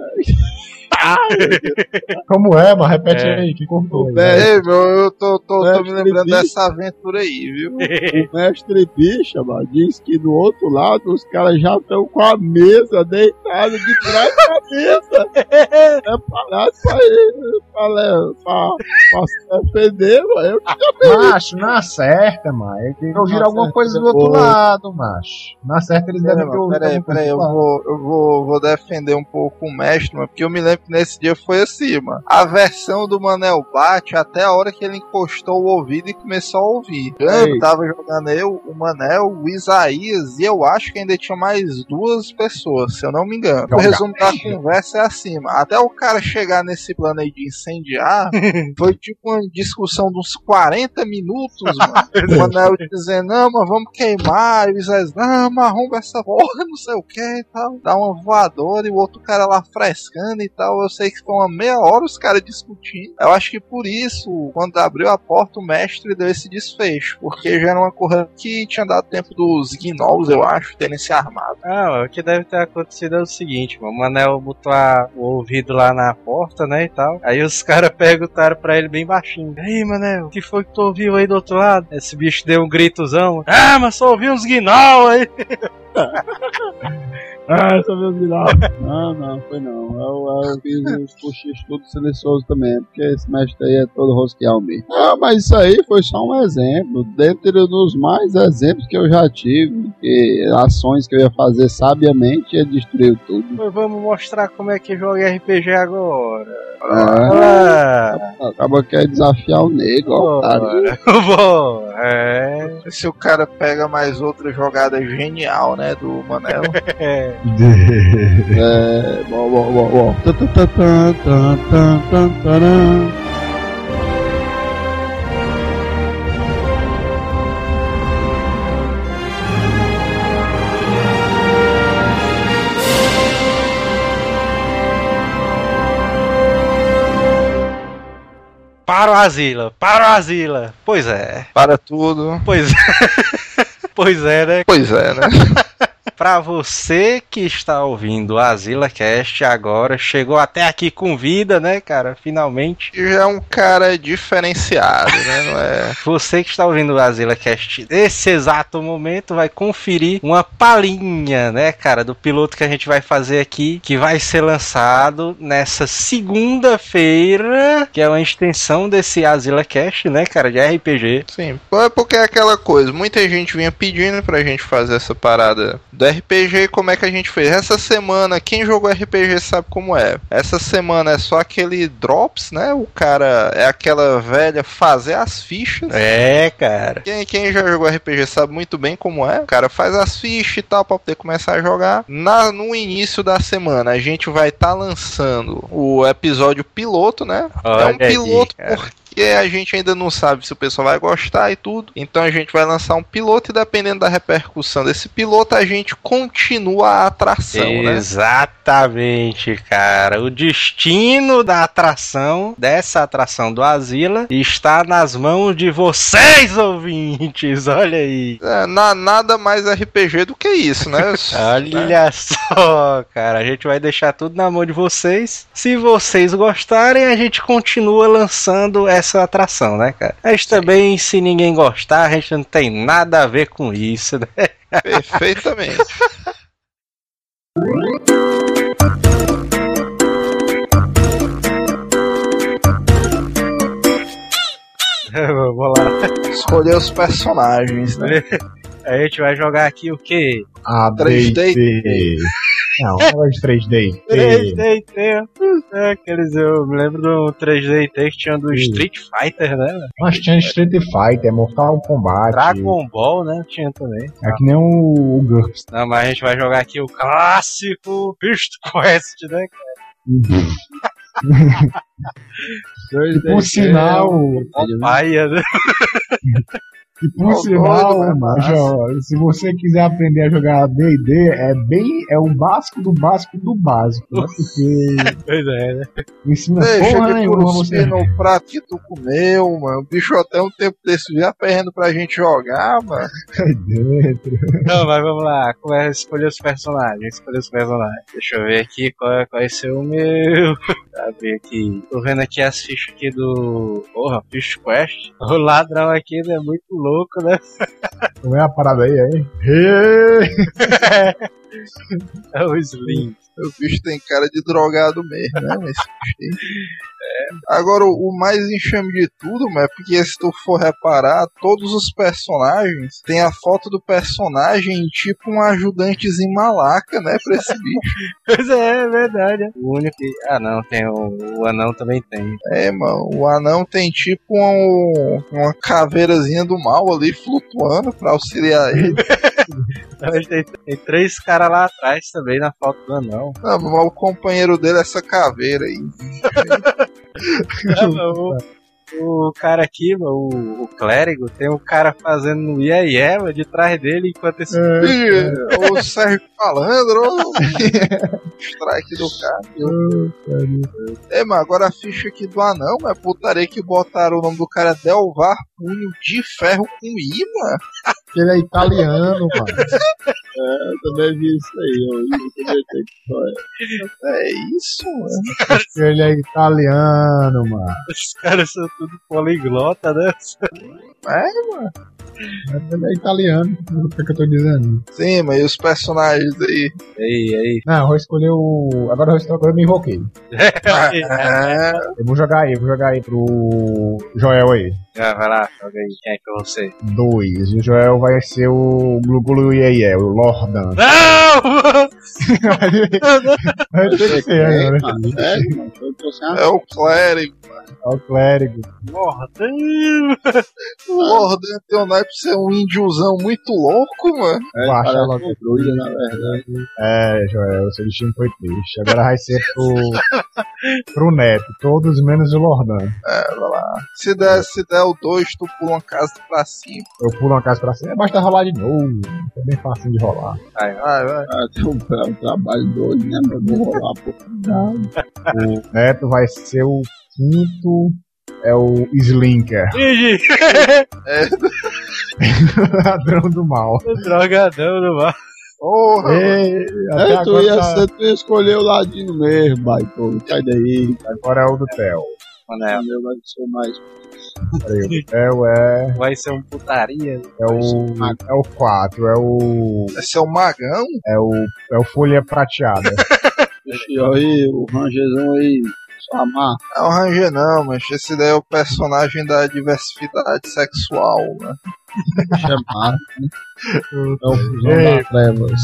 Como é, mano? Repete É. aí, que cortou. aí. É. Meu, eu tô, tô, tô me lembrando Bicho. dessa aventura aí, viu? O <laughs> mestre bicha, mano, diz que do outro lado os caras já estão com a mesa deitada de trás da mesa. É parado pra ele, pra, pra, pra se defender, mano. Eu Macho, não acerta, mano. Que Não ouviram alguma coisa do outro depois. lado, macho. Não acerta, eles devem ter ouvido. Peraí, peraí, eu, outro vou, eu vou, vou defender um pouco o mestre, mano, porque eu me lembro que nesse dia foi assim, mano. A versão do Manel bate até a hora que ele encostou o ouvido e começou a ouvir. Eu tava jogando eu, o Manel, o Isaías e eu acho que ainda tinha mais duas pessoas, se eu não me engano. O Joga. resumo da conversa é assim, mano. Até o cara chegar nesse plano aí de incendiar, <laughs> foi tipo uma discussão de uns 40 minutos, mano. <laughs> O Manel dizendo, não, mas vamos queimar. E o Isaías, não, mas arromba essa porra, não sei o que e tal. Dá uma voadora e o outro cara lá frescando e tal. Eu sei que foi uma meia hora os caras discutindo. Eu acho que por isso, quando abriu a porta, o mestre deu esse desfecho. Porque já era uma corrida que tinha dado tempo dos gnolls, eu acho, terem se armado. Ah, o que deve ter acontecido é o seguinte, mano. O Manel botou a- o ouvido lá na porta, né, e tal. Aí os <laughs> caras perguntaram pra ele bem baixinho. E aí, Manel, o que foi que tu ouviu aí do outro lado? Esse bicho deu um gritozão. Ah, mas só ouvi uns guinal aí. <laughs> <laughs> Ah, só meu viral. Não, não, foi não. Eu, eu fiz os cochichos tudo silencioso também, porque esse mestre aí é todo rosqueal mesmo. Ah, mas isso aí foi só um exemplo. Dentre dos mais exemplos que eu já tive, que ações que eu ia fazer sabiamente, ia destruir tudo. Mas vamos mostrar como é que joga RPG agora. Ah, Ah, acaba que é desafiar o nego, ó, bora. <laughs> É. Se o cara pega mais outra jogada genial, né, do Manel. <laughs> é. É, bom, bom, bom, bom. Para o Asila, para o Asila. Pois é, Para tudo. pois é. <laughs> pois é, né? Pois é, né? <laughs> Pra você que está ouvindo o Asila Cast agora, chegou até aqui com vida, né, cara? Finalmente. Já é um cara diferenciado, né? Não é. <laughs> Você que está ouvindo o Asila Cast nesse exato momento vai conferir uma palhinha, né, cara, do piloto que a gente vai fazer aqui, que vai ser lançado nessa segunda-feira, que é uma extensão desse Asila Cast, né, cara, de RPG. Sim, é porque é aquela coisa, muita gente vinha pedindo pra gente fazer essa parada do RPG como é que a gente fez. Essa semana, quem jogou RPG sabe como é. Essa semana é só aquele drops, né? O cara é aquela velha fazer as fichas. É, cara. Quem, quem já jogou RPG sabe muito bem como é. O cara faz as fichas e tal pra poder começar a jogar. Na, no início da semana, a gente vai estar lançando o episódio piloto, né? é Olha um aí, piloto cara. Porque a gente ainda não sabe se o pessoal vai gostar e tudo. Então a gente vai lançar um piloto e dependendo da repercussão desse piloto, a gente continua a atração, né? Exatamente, cara. O destino da atração, dessa atração do Asila, está nas mãos de vocês, ouvintes. Olha aí. É, na- nada mais RPG do que isso, né? <laughs> Olha só, cara. A gente vai deixar tudo na mão de vocês. Se vocês gostarem, a gente continua lançando essa atração, né, cara? Mas também, se ninguém gostar, a gente não tem nada a ver com isso, né? Perfeitamente. <laughs> Vamos lá. Escolher os personagens, né? <laughs> A gente vai jogar aqui o quê? A 3D. 3D. Não, não é de 3D. 3D T. É, aqueles, eu me lembro do 3D T que tinha do Sim. Street Fighter, né? Mas tinha Street Fighter, Mortal Kombat. Dragon Ball, né? Tinha também. É que nem o, o GURPS. Não, mas a gente vai jogar aqui o clássico Beast Quest, né? <laughs> E por sinal, Paia, né? <laughs> e por Ó, sinal, doido, né, Major, se você quiser aprender a jogar D&D, é bem, é o básico do básico do básico, né? Porque <laughs> Pois é, né? não ensina Deixa porra de nenhuma você. no prato que tu comeu, mano. O bicho até um tempo desse já aperrendo pra gente jogar, mano. <laughs> Aí dentro. Não, mas vamos lá. Como é escolher os personagens? Escolher os personagens. Deixa eu ver aqui qual, é- qual vai ser o meu. <laughs> Abrir aqui. Tô vendo aqui as fichas aqui do. Porra, Fish Quest. O ladrão aqui é muito louco, né? Não é a parada aí? Hey! <laughs> <laughs> <laughs> É o Slim. O bicho tem cara de drogado mesmo, né? Esse bicho aí. É. Agora, o mais enxame de tudo, mano, é porque se tu for reparar, todos os personagens tem a foto do personagem tipo um ajudantezinho malaca, né? Pra esse bicho. <laughs> Pois é, é verdade. O único que. Ah, não, tem o, o anão também tem. É, mano, o anão tem tipo um, uma caveirazinha do mal ali flutuando pra auxiliar ele. <laughs> Mas Tem, tem três caras lá atrás também na foto do anão. Não, mas o companheiro dele é essa caveira aí. <laughs> Ah, o, o cara aqui, o, o clérigo, tem um cara fazendo um ia e mano, de trás dele, enquanto esse. Ih, o Sérgio Malandro, strike do cara. É, mano, agora a ficha aqui do anão, é putaria que botaram o nome do cara Delvar Punho de Ferro com I, mano. Ele é italiano, <laughs> mano. Eu também vi isso aí, eu também que foi. É isso, mano. Ele é italiano, mano. Os caras são tudo poliglota, né? Ele é italiano. O que, é que eu tô dizendo? Sim, mas e os personagens aí? Aí, aí. Não, eu vou escolher o. Agora eu, estou- agora eu me invoquei. É, Eu vou jogar aí, eu vou jogar aí pro Joel aí. Ah, vai lá, joga aí. Quem é que é você? Dois. E o Joel vai ser o Glu Glu Iê, o Lordan. Não! Vai ter que ser É, agora. é o clérigo. É o clérigo. Morda! Porra, deve ter um naipe pra ser um índiozão muito louco, mano. É, parece logo. druida, na verdade. É, Joel, seu destino foi triste. Agora vai ser pro. pro Neto. Todos menos o Lordan. É, vai lá. Se der, se der o 2, tu pula uma casa pra cima. Eu pulo uma casa pra cima. Basta rolar de novo. É bem fácil de rolar. Vai, vai. Ah, tem um, é um trabalho doido, né, mano? Vou rolar, pô. O Neto vai ser o quinto. é o Slinker, <laughs> Ih, ladrão do mal. Drogadão do mal. Porra, Ei, até É, tu, ia, tá- tu ia escolher o ladinho mesmo, baitola. Sai daí. agora é o do Theo. Manel, meu vai ser mais. É, Vai ser um putaria. é o é o 4, é o esse é o Magão? é o é o folha prateada. <laughs> Deixa aí, o Rangerzão aí. Amar. É o Ranger não, mas esse daí é o personagem da diversidade sexual, né? Chamar. É o fusão das trevas.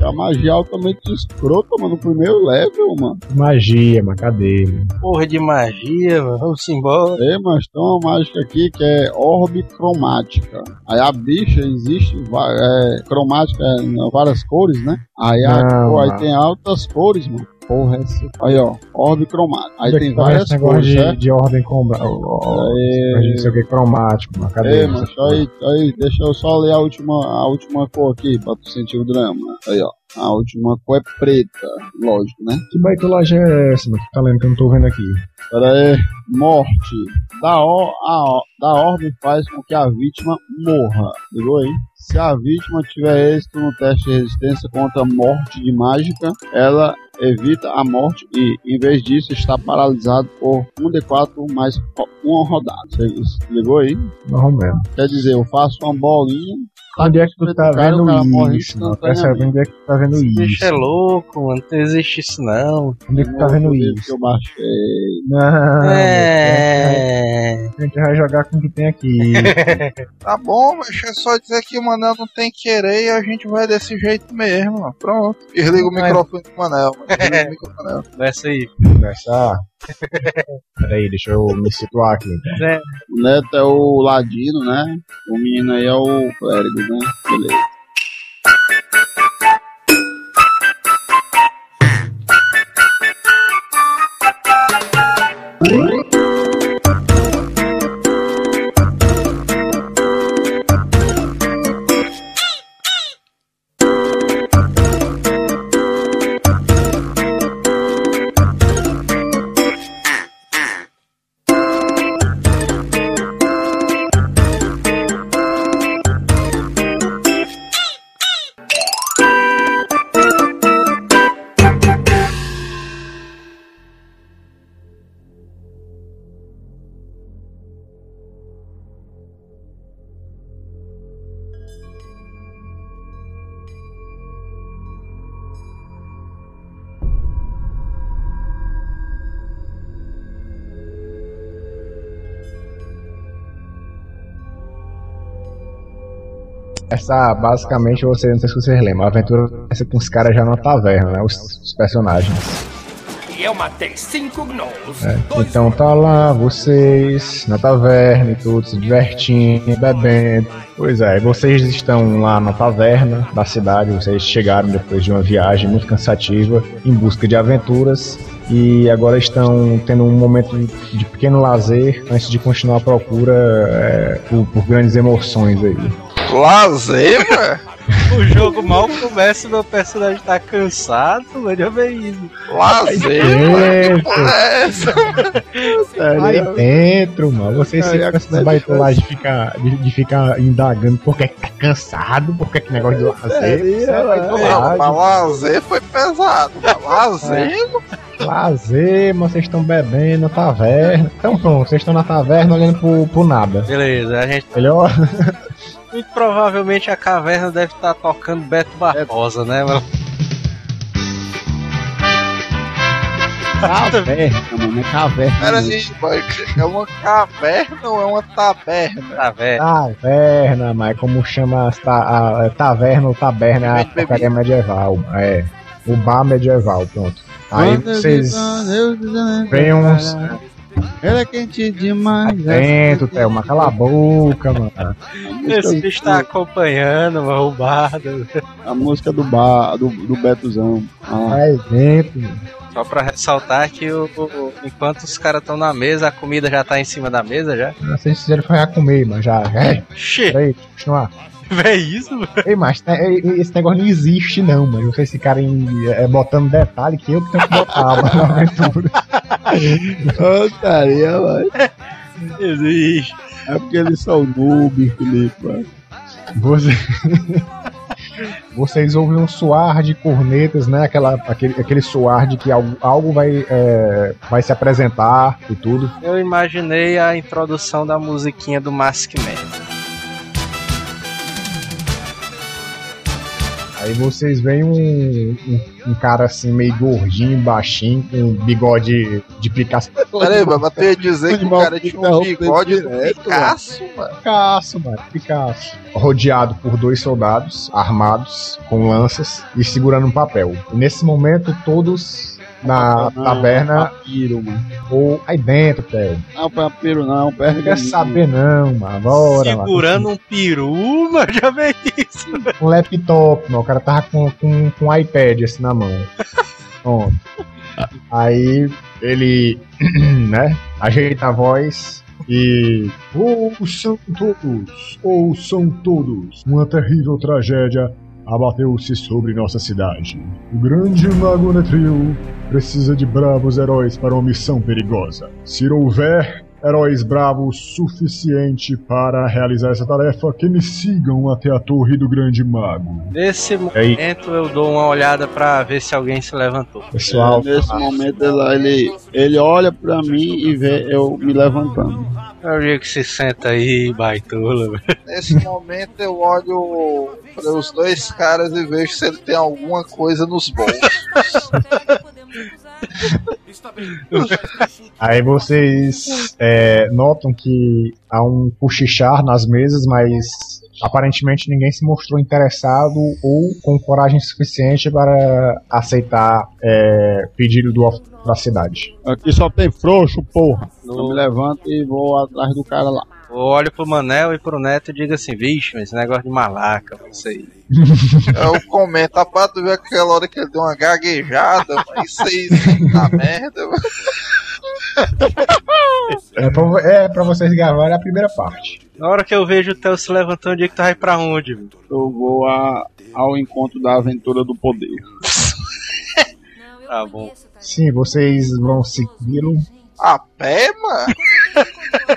A magia altamente escrota, mano, no primeiro level, mano. Magia, mas cadê? Porra de magia, mano. Vamos embora. É, mas tem uma mágica aqui que é orbe cromática. Aí a bicha existe é, cromática em várias cores, né? Aí, a, Não, pô, aí tem altas cores, mano. Porra, esse... Aí, ó, orbe cromática. Aí Onde é tem tá várias cores, de, certo? de ordem com Aí, não sei o que cromático, mas cadê? Ei, aí, aí, deixa eu só ler a última, a última cor aqui, pra tu sentir o drama. Aí, ó. A última cor é preta, lógico, né? Que baitolagem é essa, mano? que tá lendo que eu não tô vendo aqui? Pera aí. Morte. Da, or, a, da ordem faz com que a vítima morra. Ligou aí? Se a vítima tiver êxito no teste de resistência contra a morte de mágica, ela evita a morte e, em vez disso, está paralisado por 1d4 mais ro- uma rodada. Você ligou aí? Mais ou menos. Quer dizer, eu faço uma bolinha. Onde é que tu tá vendo cara isso? mano? onde é que tu tá vendo Bicho isso? é louco, mano. Não existe isso, não. Onde é que tu tá vendo Que isso? eu baixei. Não, É. a gente vai jogar com o que tem aqui. <laughs> Tá bom, mas é só dizer que o Manel não tem querer e a gente vai desse jeito mesmo. ó. Pronto. Desliga o microfone do Manel. Desliga o microfone do Manel. Começa aí. Conversar. Peraí, deixa eu me situar aqui. então. Zé. O neto é o ladino, né? O menino aí é o clérigo, né? Beleza. Essa, basicamente, vocês, não sei se vocês lembram, a aventura começa com os caras já na taverna, né? Os, os personagens. E eu matei cinco gnolls. É, Então tá lá vocês na taverna e tudo, se divertindo, bebendo. Pois é, vocês estão lá na taverna da cidade, vocês chegaram depois de uma viagem muito cansativa em busca de aventuras e agora estão tendo um momento de pequeno lazer antes de continuar a procura é, por, por grandes emoções aí. Lazer, mano? O jogo mal começa e meu personagem tá cansado, mano. Já vê isso. Lazer, mano? Dentro, Que porra é essa? aí dentro, mano. A com essa baitolagem de ficar, de, de ficar indagando por que que tá cansado, por que que negócio de lazer. Isso é pra lazer foi pesado. Pra lazer, Lazer, mas vocês estão bebendo na taverna. Então pronto, vocês estão na taverna olhando pro, pro nada. Beleza, a gente. Melhor? Muito provavelmente a caverna deve estar tocando Beto Barbosa, né, mano? Caverna, mano, é caverna. Pera aí, boy. É uma caverna ou é uma taberna? Caverna. Taverna, mas como chama as ta- a, taverna ou taberna é a porcaria medieval. É. O bar medieval, pronto. Aí vocês veem uns. Era quente demais. Dentro, Thelma, cala a boca, mano. Esse bicho tá acompanhando, mano, o bardo. A música do bar, do, do Betuzão. Ah, Vai dentro. Só pra ressaltar que o, o- enquanto os caras estão na mesa, a comida já tá em cima da mesa já. Vocês fizeram foi a comer, mas já. É, Xê, peraí, deixa eu continuar. <laughs> é isso, mano? Ei, mas esse negócio não existe, não, mano. Vocês ficarem é, botando detalhe que eu que tenho que botar mano, na aventura. <laughs> Otaria, mano. Existe. É porque eles são noob, Felipe. mano. Você... Vocês ouvem um soar de cornetas, né? Aquela, aquele, aquele soar de que algo, algo vai, é, vai se apresentar e tudo. Eu imaginei a introdução da musiquinha do Maskman. Aí vocês veem um, um, um cara assim, meio gordinho, baixinho, com bigode de Picasso. Peraí, mas tu ia dizer que o cara tinha um bigode do direto, Picasso, mano. Picasso, mano, Picasso. Rodeado por dois soldados armados com lanças e segurando um papel. E nesse momento, todos na Não, taverna Papiro, mano. ou aí dentro, Ted. Não, papiro não, Não pergaminho. quer saber, não, mano. Bora. Segurando um peru, mano, já vê isso. um laptop, mano. O cara tava com, com, com um iPad assim na mão. Pronto. Aí ele, <clears throat> né, ajeita a voz e. Ouçam todos! Ouçam todos! Uma terrível tragédia abateu-se sobre nossa cidade. O grande mago Netril precisa de bravos heróis para uma missão perigosa. Se houver heróis bravos suficiente para realizar essa tarefa, que me sigam até a torre do grande mago. Nesse momento eu dou uma olhada pra ver se alguém se levantou. Pessoal, Nesse momento ele, ele, ele olha pra mim e vê eu me levantando. Eu digo que se senta aí, baitola. Nesse momento eu olho para os dois caras e vejo se ele tem alguma coisa nos bolsos. Aí vocês é, notam que há um cochichar nas mesas, mas aparentemente ninguém se mostrou interessado ou com coragem suficiente para aceitar é, pedido do off da cidade. Aqui só tem frouxo, porra. Eu me levanto e vou atrás do cara lá. Eu olho pro Manel e pro Neto e digo assim, vixe, mas esse negócio de malaca, isso aí. <laughs> Eu comento, rapaz, tu viu aquela hora que ele deu uma gaguejada, mas isso aí isso tá merda, mano. <laughs> É pra, é pra vocês gravarem a primeira parte. Na hora que eu vejo o Theo se levantando, digo que tu vai pra onde? Eu vou a- ao encontro da aventura do poder. Tá bom. Sim, vocês vão segui-lo. A pé, mano?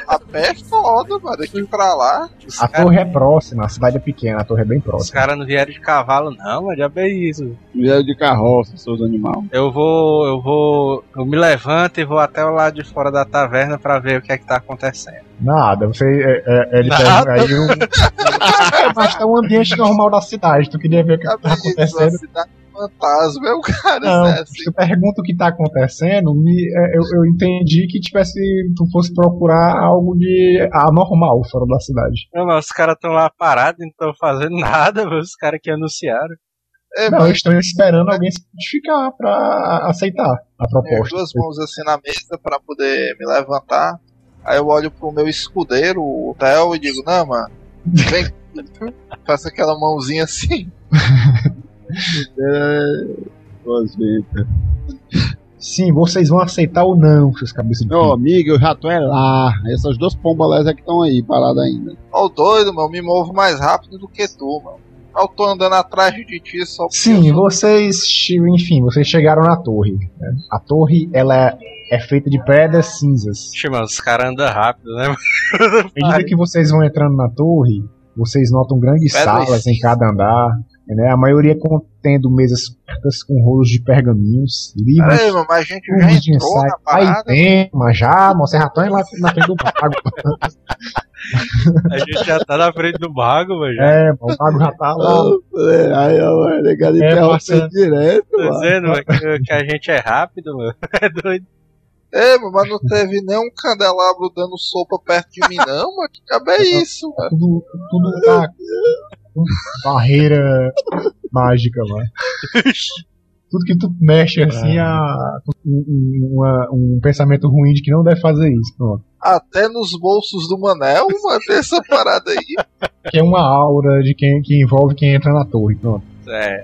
A pé é foda, mano, daqui pra lá. Os A caras torre é próxima, a cidade é pequena, a torre é bem os próxima. cara não vieram de cavalo, não, mas já bem isso. Vieram de carroça, seus animais. Eu vou, eu vou, eu me levanto e vou até o lado de fora da taverna pra ver o que é que tá acontecendo. Nada, você. É, é, ele Nada? pega aí um. <laughs> Mas tá um ambiente normal da cidade, tu queria ver o que Tá tá acontecendo. Fantasma, é o cara, Não, né? Assim, se tu pergunta o que tá acontecendo, me, é, eu, eu entendi que tivesse, tu fosse procurar algo de anormal fora da cidade. Não, mas os caras estão lá parados, não estão fazendo <laughs> nada, os caras que anunciaram. é, Não, eles estão esperando alguém se identificar pra aceitar a tenho proposta. duas mãos assim na mesa pra poder me levantar. Aí eu olho pro meu escudeiro, o Theo, e digo, não, mano, vem. <laughs> Faço aquela mãozinha assim. <laughs> É... Sim, vocês vão aceitar ou não, seus cabeças de Meu amigo, eu já tô é lá. Essas duas pombalés é que estão aí, paradas ainda. Ó, o doido, mano, eu me movo mais rápido do que tu, mano. Eu tô andando atrás de ti só Sim, vocês, enfim, vocês chegaram na torre. né? A torre, ela é feita de pedras cinzas. Mano, os caras andam rápido, né? À medida que vocês vão entrando na torre, vocês notam grandes Pedras salas em cada andar. Né? A maioria contendo mesas pertas com rolos de pergaminhos, livros, mano, mas a gente já entrou ensaio. na Aí parada. tem, mas já, vocês já estão lá na frente do mago. <laughs> A gente já tá na frente do mago, velho. já. É, o mago já tá lá. É, aí ó, legal É, interromper passando. direto, Tô mano. dizendo velho, que, que a gente é rápido, mano. <laughs> É doido. É, mano, mas não teve nenhum candelabro dando sopa perto de mim, não, mano. Que cabo é isso, mano? Tudo, tudo tá barreira mágica lá. Tudo que tu mexe assim, a, um, um- uma- um pensamento ruim de que não deve fazer isso. Pronto. Até nos bolsos do Manel, mano, tem essa parada aí. Que é uma aura de quem que envolve quem entra na torre. Pronto. É,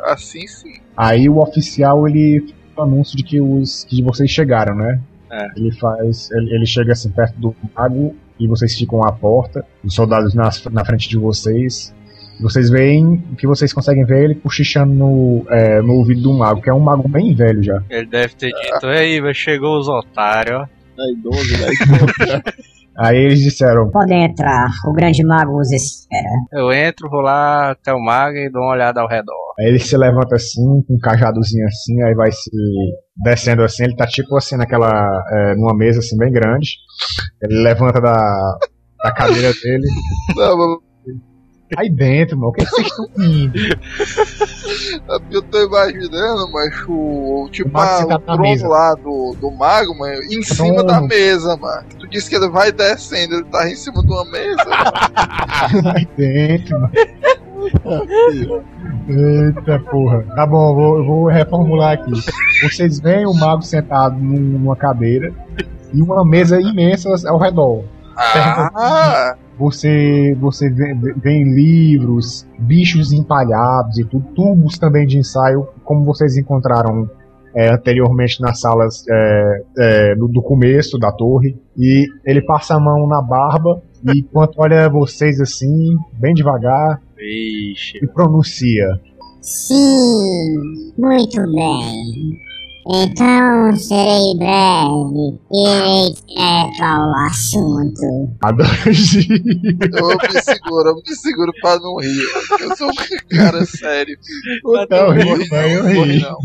Assim sim. Aí o oficial ele faz o anúncio de que os que vocês chegaram, né? É. Ele faz, ele, ele chega assim perto do mago e vocês ficam à porta, os soldados na, na frente de vocês. E Vocês veem, o que vocês conseguem ver é ele cochichando no, é, no ouvido do mago, que é um mago bem velho já. ele deve ter dito, aí, velho, chegou os otários, ó. É idoso, é idoso. <laughs> Aí eles disseram: Podem entrar, o grande mago os espera. Eu entro, vou lá até o mago e dou uma olhada ao redor. Aí ele se levanta assim, com um cajadozinho assim, aí vai se descendo assim, ele tá tipo assim naquela. é, numa mesa assim bem grande. Ele levanta da, da cadeira dele. Não, mano, Aí dentro, mano, o que, é vocês estão rindo? É porque eu tô imaginando, mas o. Tipo, O ah, sentado o trono mesa. lá do, do mago, mano, em cima da mesa, mano. Tu disse que ele vai descendo, ele tá em cima de uma mesa. Aí <laughs> dentro, mano. Eita porra. Tá bom, vou, vou reformular aqui. Vocês veem o mago sentado num- numa cadeira e uma mesa imensa ao redor. Ah, Você, você vê, vê livros, bichos empalhados e tudo, tubos também de ensaio, como vocês encontraram é, anteriormente nas salas é, é, do, do começo da torre. E ele passa a mão na barba e <laughs> enquanto olha vocês assim, bem devagar, Vixe. e pronuncia. Sim, muito bem. Então serei breve e irei direto ao assunto. Adorji. <laughs> eu me seguro, eu me seguro pra não rir. Eu sou um cara sério. Então, Não eu rir, ri, não, eu não ri. não.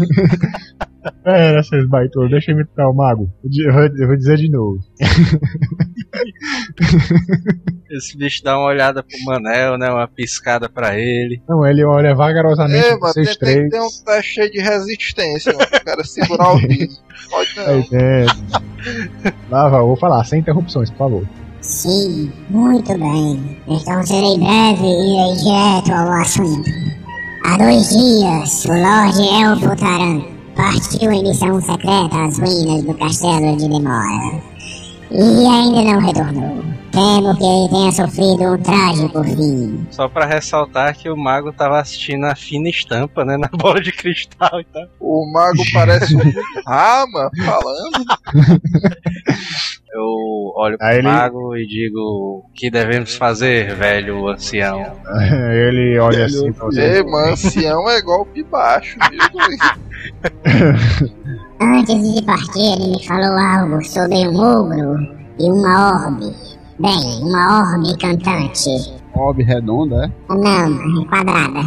Pera, seus baitolos, deixa eu imitar o mago. Eu Eu eu vou dizer de novo. <laughs> <laughs> Esse bicho dá uma olhada pro Manel, né? Uma piscada pra ele. Não, ele olha vagarosamente É, pra vocês tem, tem que três. ter um teste cheio de resistência, mano. O cara segurar o <laughs> riso. Pode não. dentro. Lá vai, eu vou falar, sem interrupções, por favor. Sim, muito bem. Então serei breve e irei direto ao assunto. Há dois dias, o Lorde Elfo Taran partiu em missão secreta às ruínas do castelo de Demora. E ainda não retornou. Temo que ele tenha sofrido um trágico fim. Só pra ressaltar que o mago tava assistindo a fina estampa, né? <laughs> Na bola de cristal e tal. O mago parece um <laughs> rama falando. Eu olho pro ele- mago e digo: O que devemos fazer, velho ancião? <laughs> Ele olha assim pra vocês. Ei, mano, ancião é golpe baixo, viu? Antes de partir, ele me falou algo sobre um ogro e uma orbe. Bem, uma orbe cantante. Orbe redonda, é? Não, quadrada.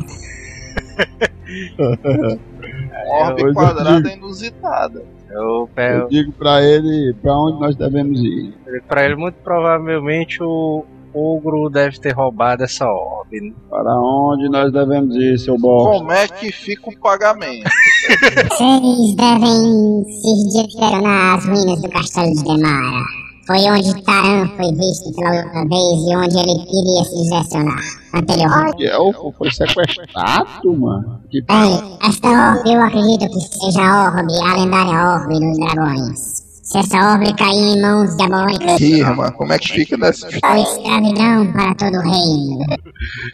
Orbe eu quadrada digo. inusitada. Eu Eu pego digo pra ele pra onde nós devemos ir. pra ele, muito provavelmente o ogro deve ter roubado essa orbe. né? Para onde nós devemos ir, seu bosta? Como é que fica o pagamento? <laughs> Vocês devem se direcionar às ruínas do castelo de Demara. Foi onde Taran foi visto pela última vez e onde ele iria se direcionar anteriormente. Que elfo foi sequestrado, mano. Que Bem, esta orbe eu acredito que seja a orbe, a lendária orbe dos dragões. Se essa orbe cair em mãos diabólicas, Ih, mano, como é que fica nessa foi escravidão para todo o reino.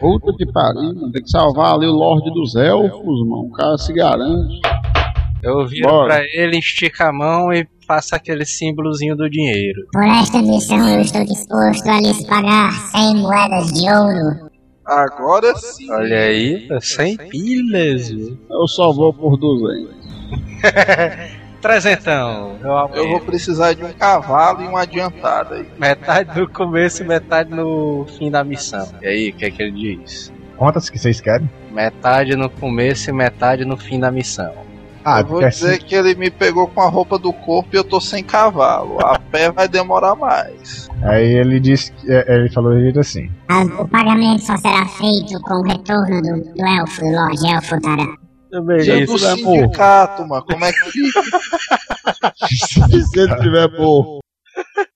puta que pariu, mano. Tem que salvar ali o Lorde dos Elfos, mano. O cara se garante. Eu viro Bora. pra ele, estica a mão e faço aquele símbolozinho do dinheiro. Por esta missão eu estou disposto a lhes pagar 100 moedas de ouro. Agora sim. Olha aí, tá 100 pilas. Eu só vou por 200. <laughs> Trezentão. Eu, Eu vou precisar de um cavalo e uma adiantada aí. Metade no começo e metade no fim da missão. E aí, o que é que ele diz? Quantas que vocês querem? Metade no começo e metade no fim da missão. Ah, eu vou quer dizer que ele me pegou com a roupa do corpo e eu tô sem cavalo. A <laughs> pé vai demorar mais. Aí ele disse, que- é, ele falou assim. Ah, O pagamento só será feito com o retorno do, do elfo, do Lorde Elfo Taran. Também Dia do isso, né, pô? sindicato, mano. Como é que fica? <laughs> Se ele tiver por.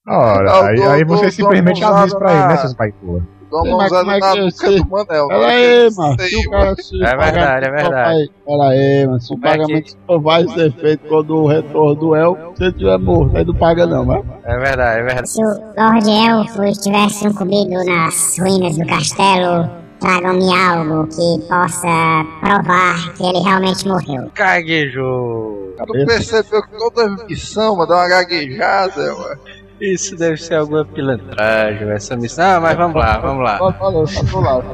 Ora, aí, dou- aí você dou simplesmente avisa pra ele, né, seus baitolas? Dá uma usada como é na boca do Manel. Pera mano. aí, mano. aí, Se o cara se É verdade, é verdade. Pera aí, mano. Se o é pagamento só vai ser feito quando o retorno do elfo, se ele tiver morto, aí não paga não, mas. É verdade, é verdade. Se o Lorde Elfo estivesse sucumbido nas ruínas do castelo, tragam-me algo que possa provar que ele realmente morreu. Caguejou. Tu percebeu que toda missão, mano, dá uma gaguejada, mano. Isso deve ser alguma pilantragem, essa missão. Ah, mas vamos lá, vamos lá. Tá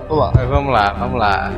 do lado. Mas vamos lá, vamos lá.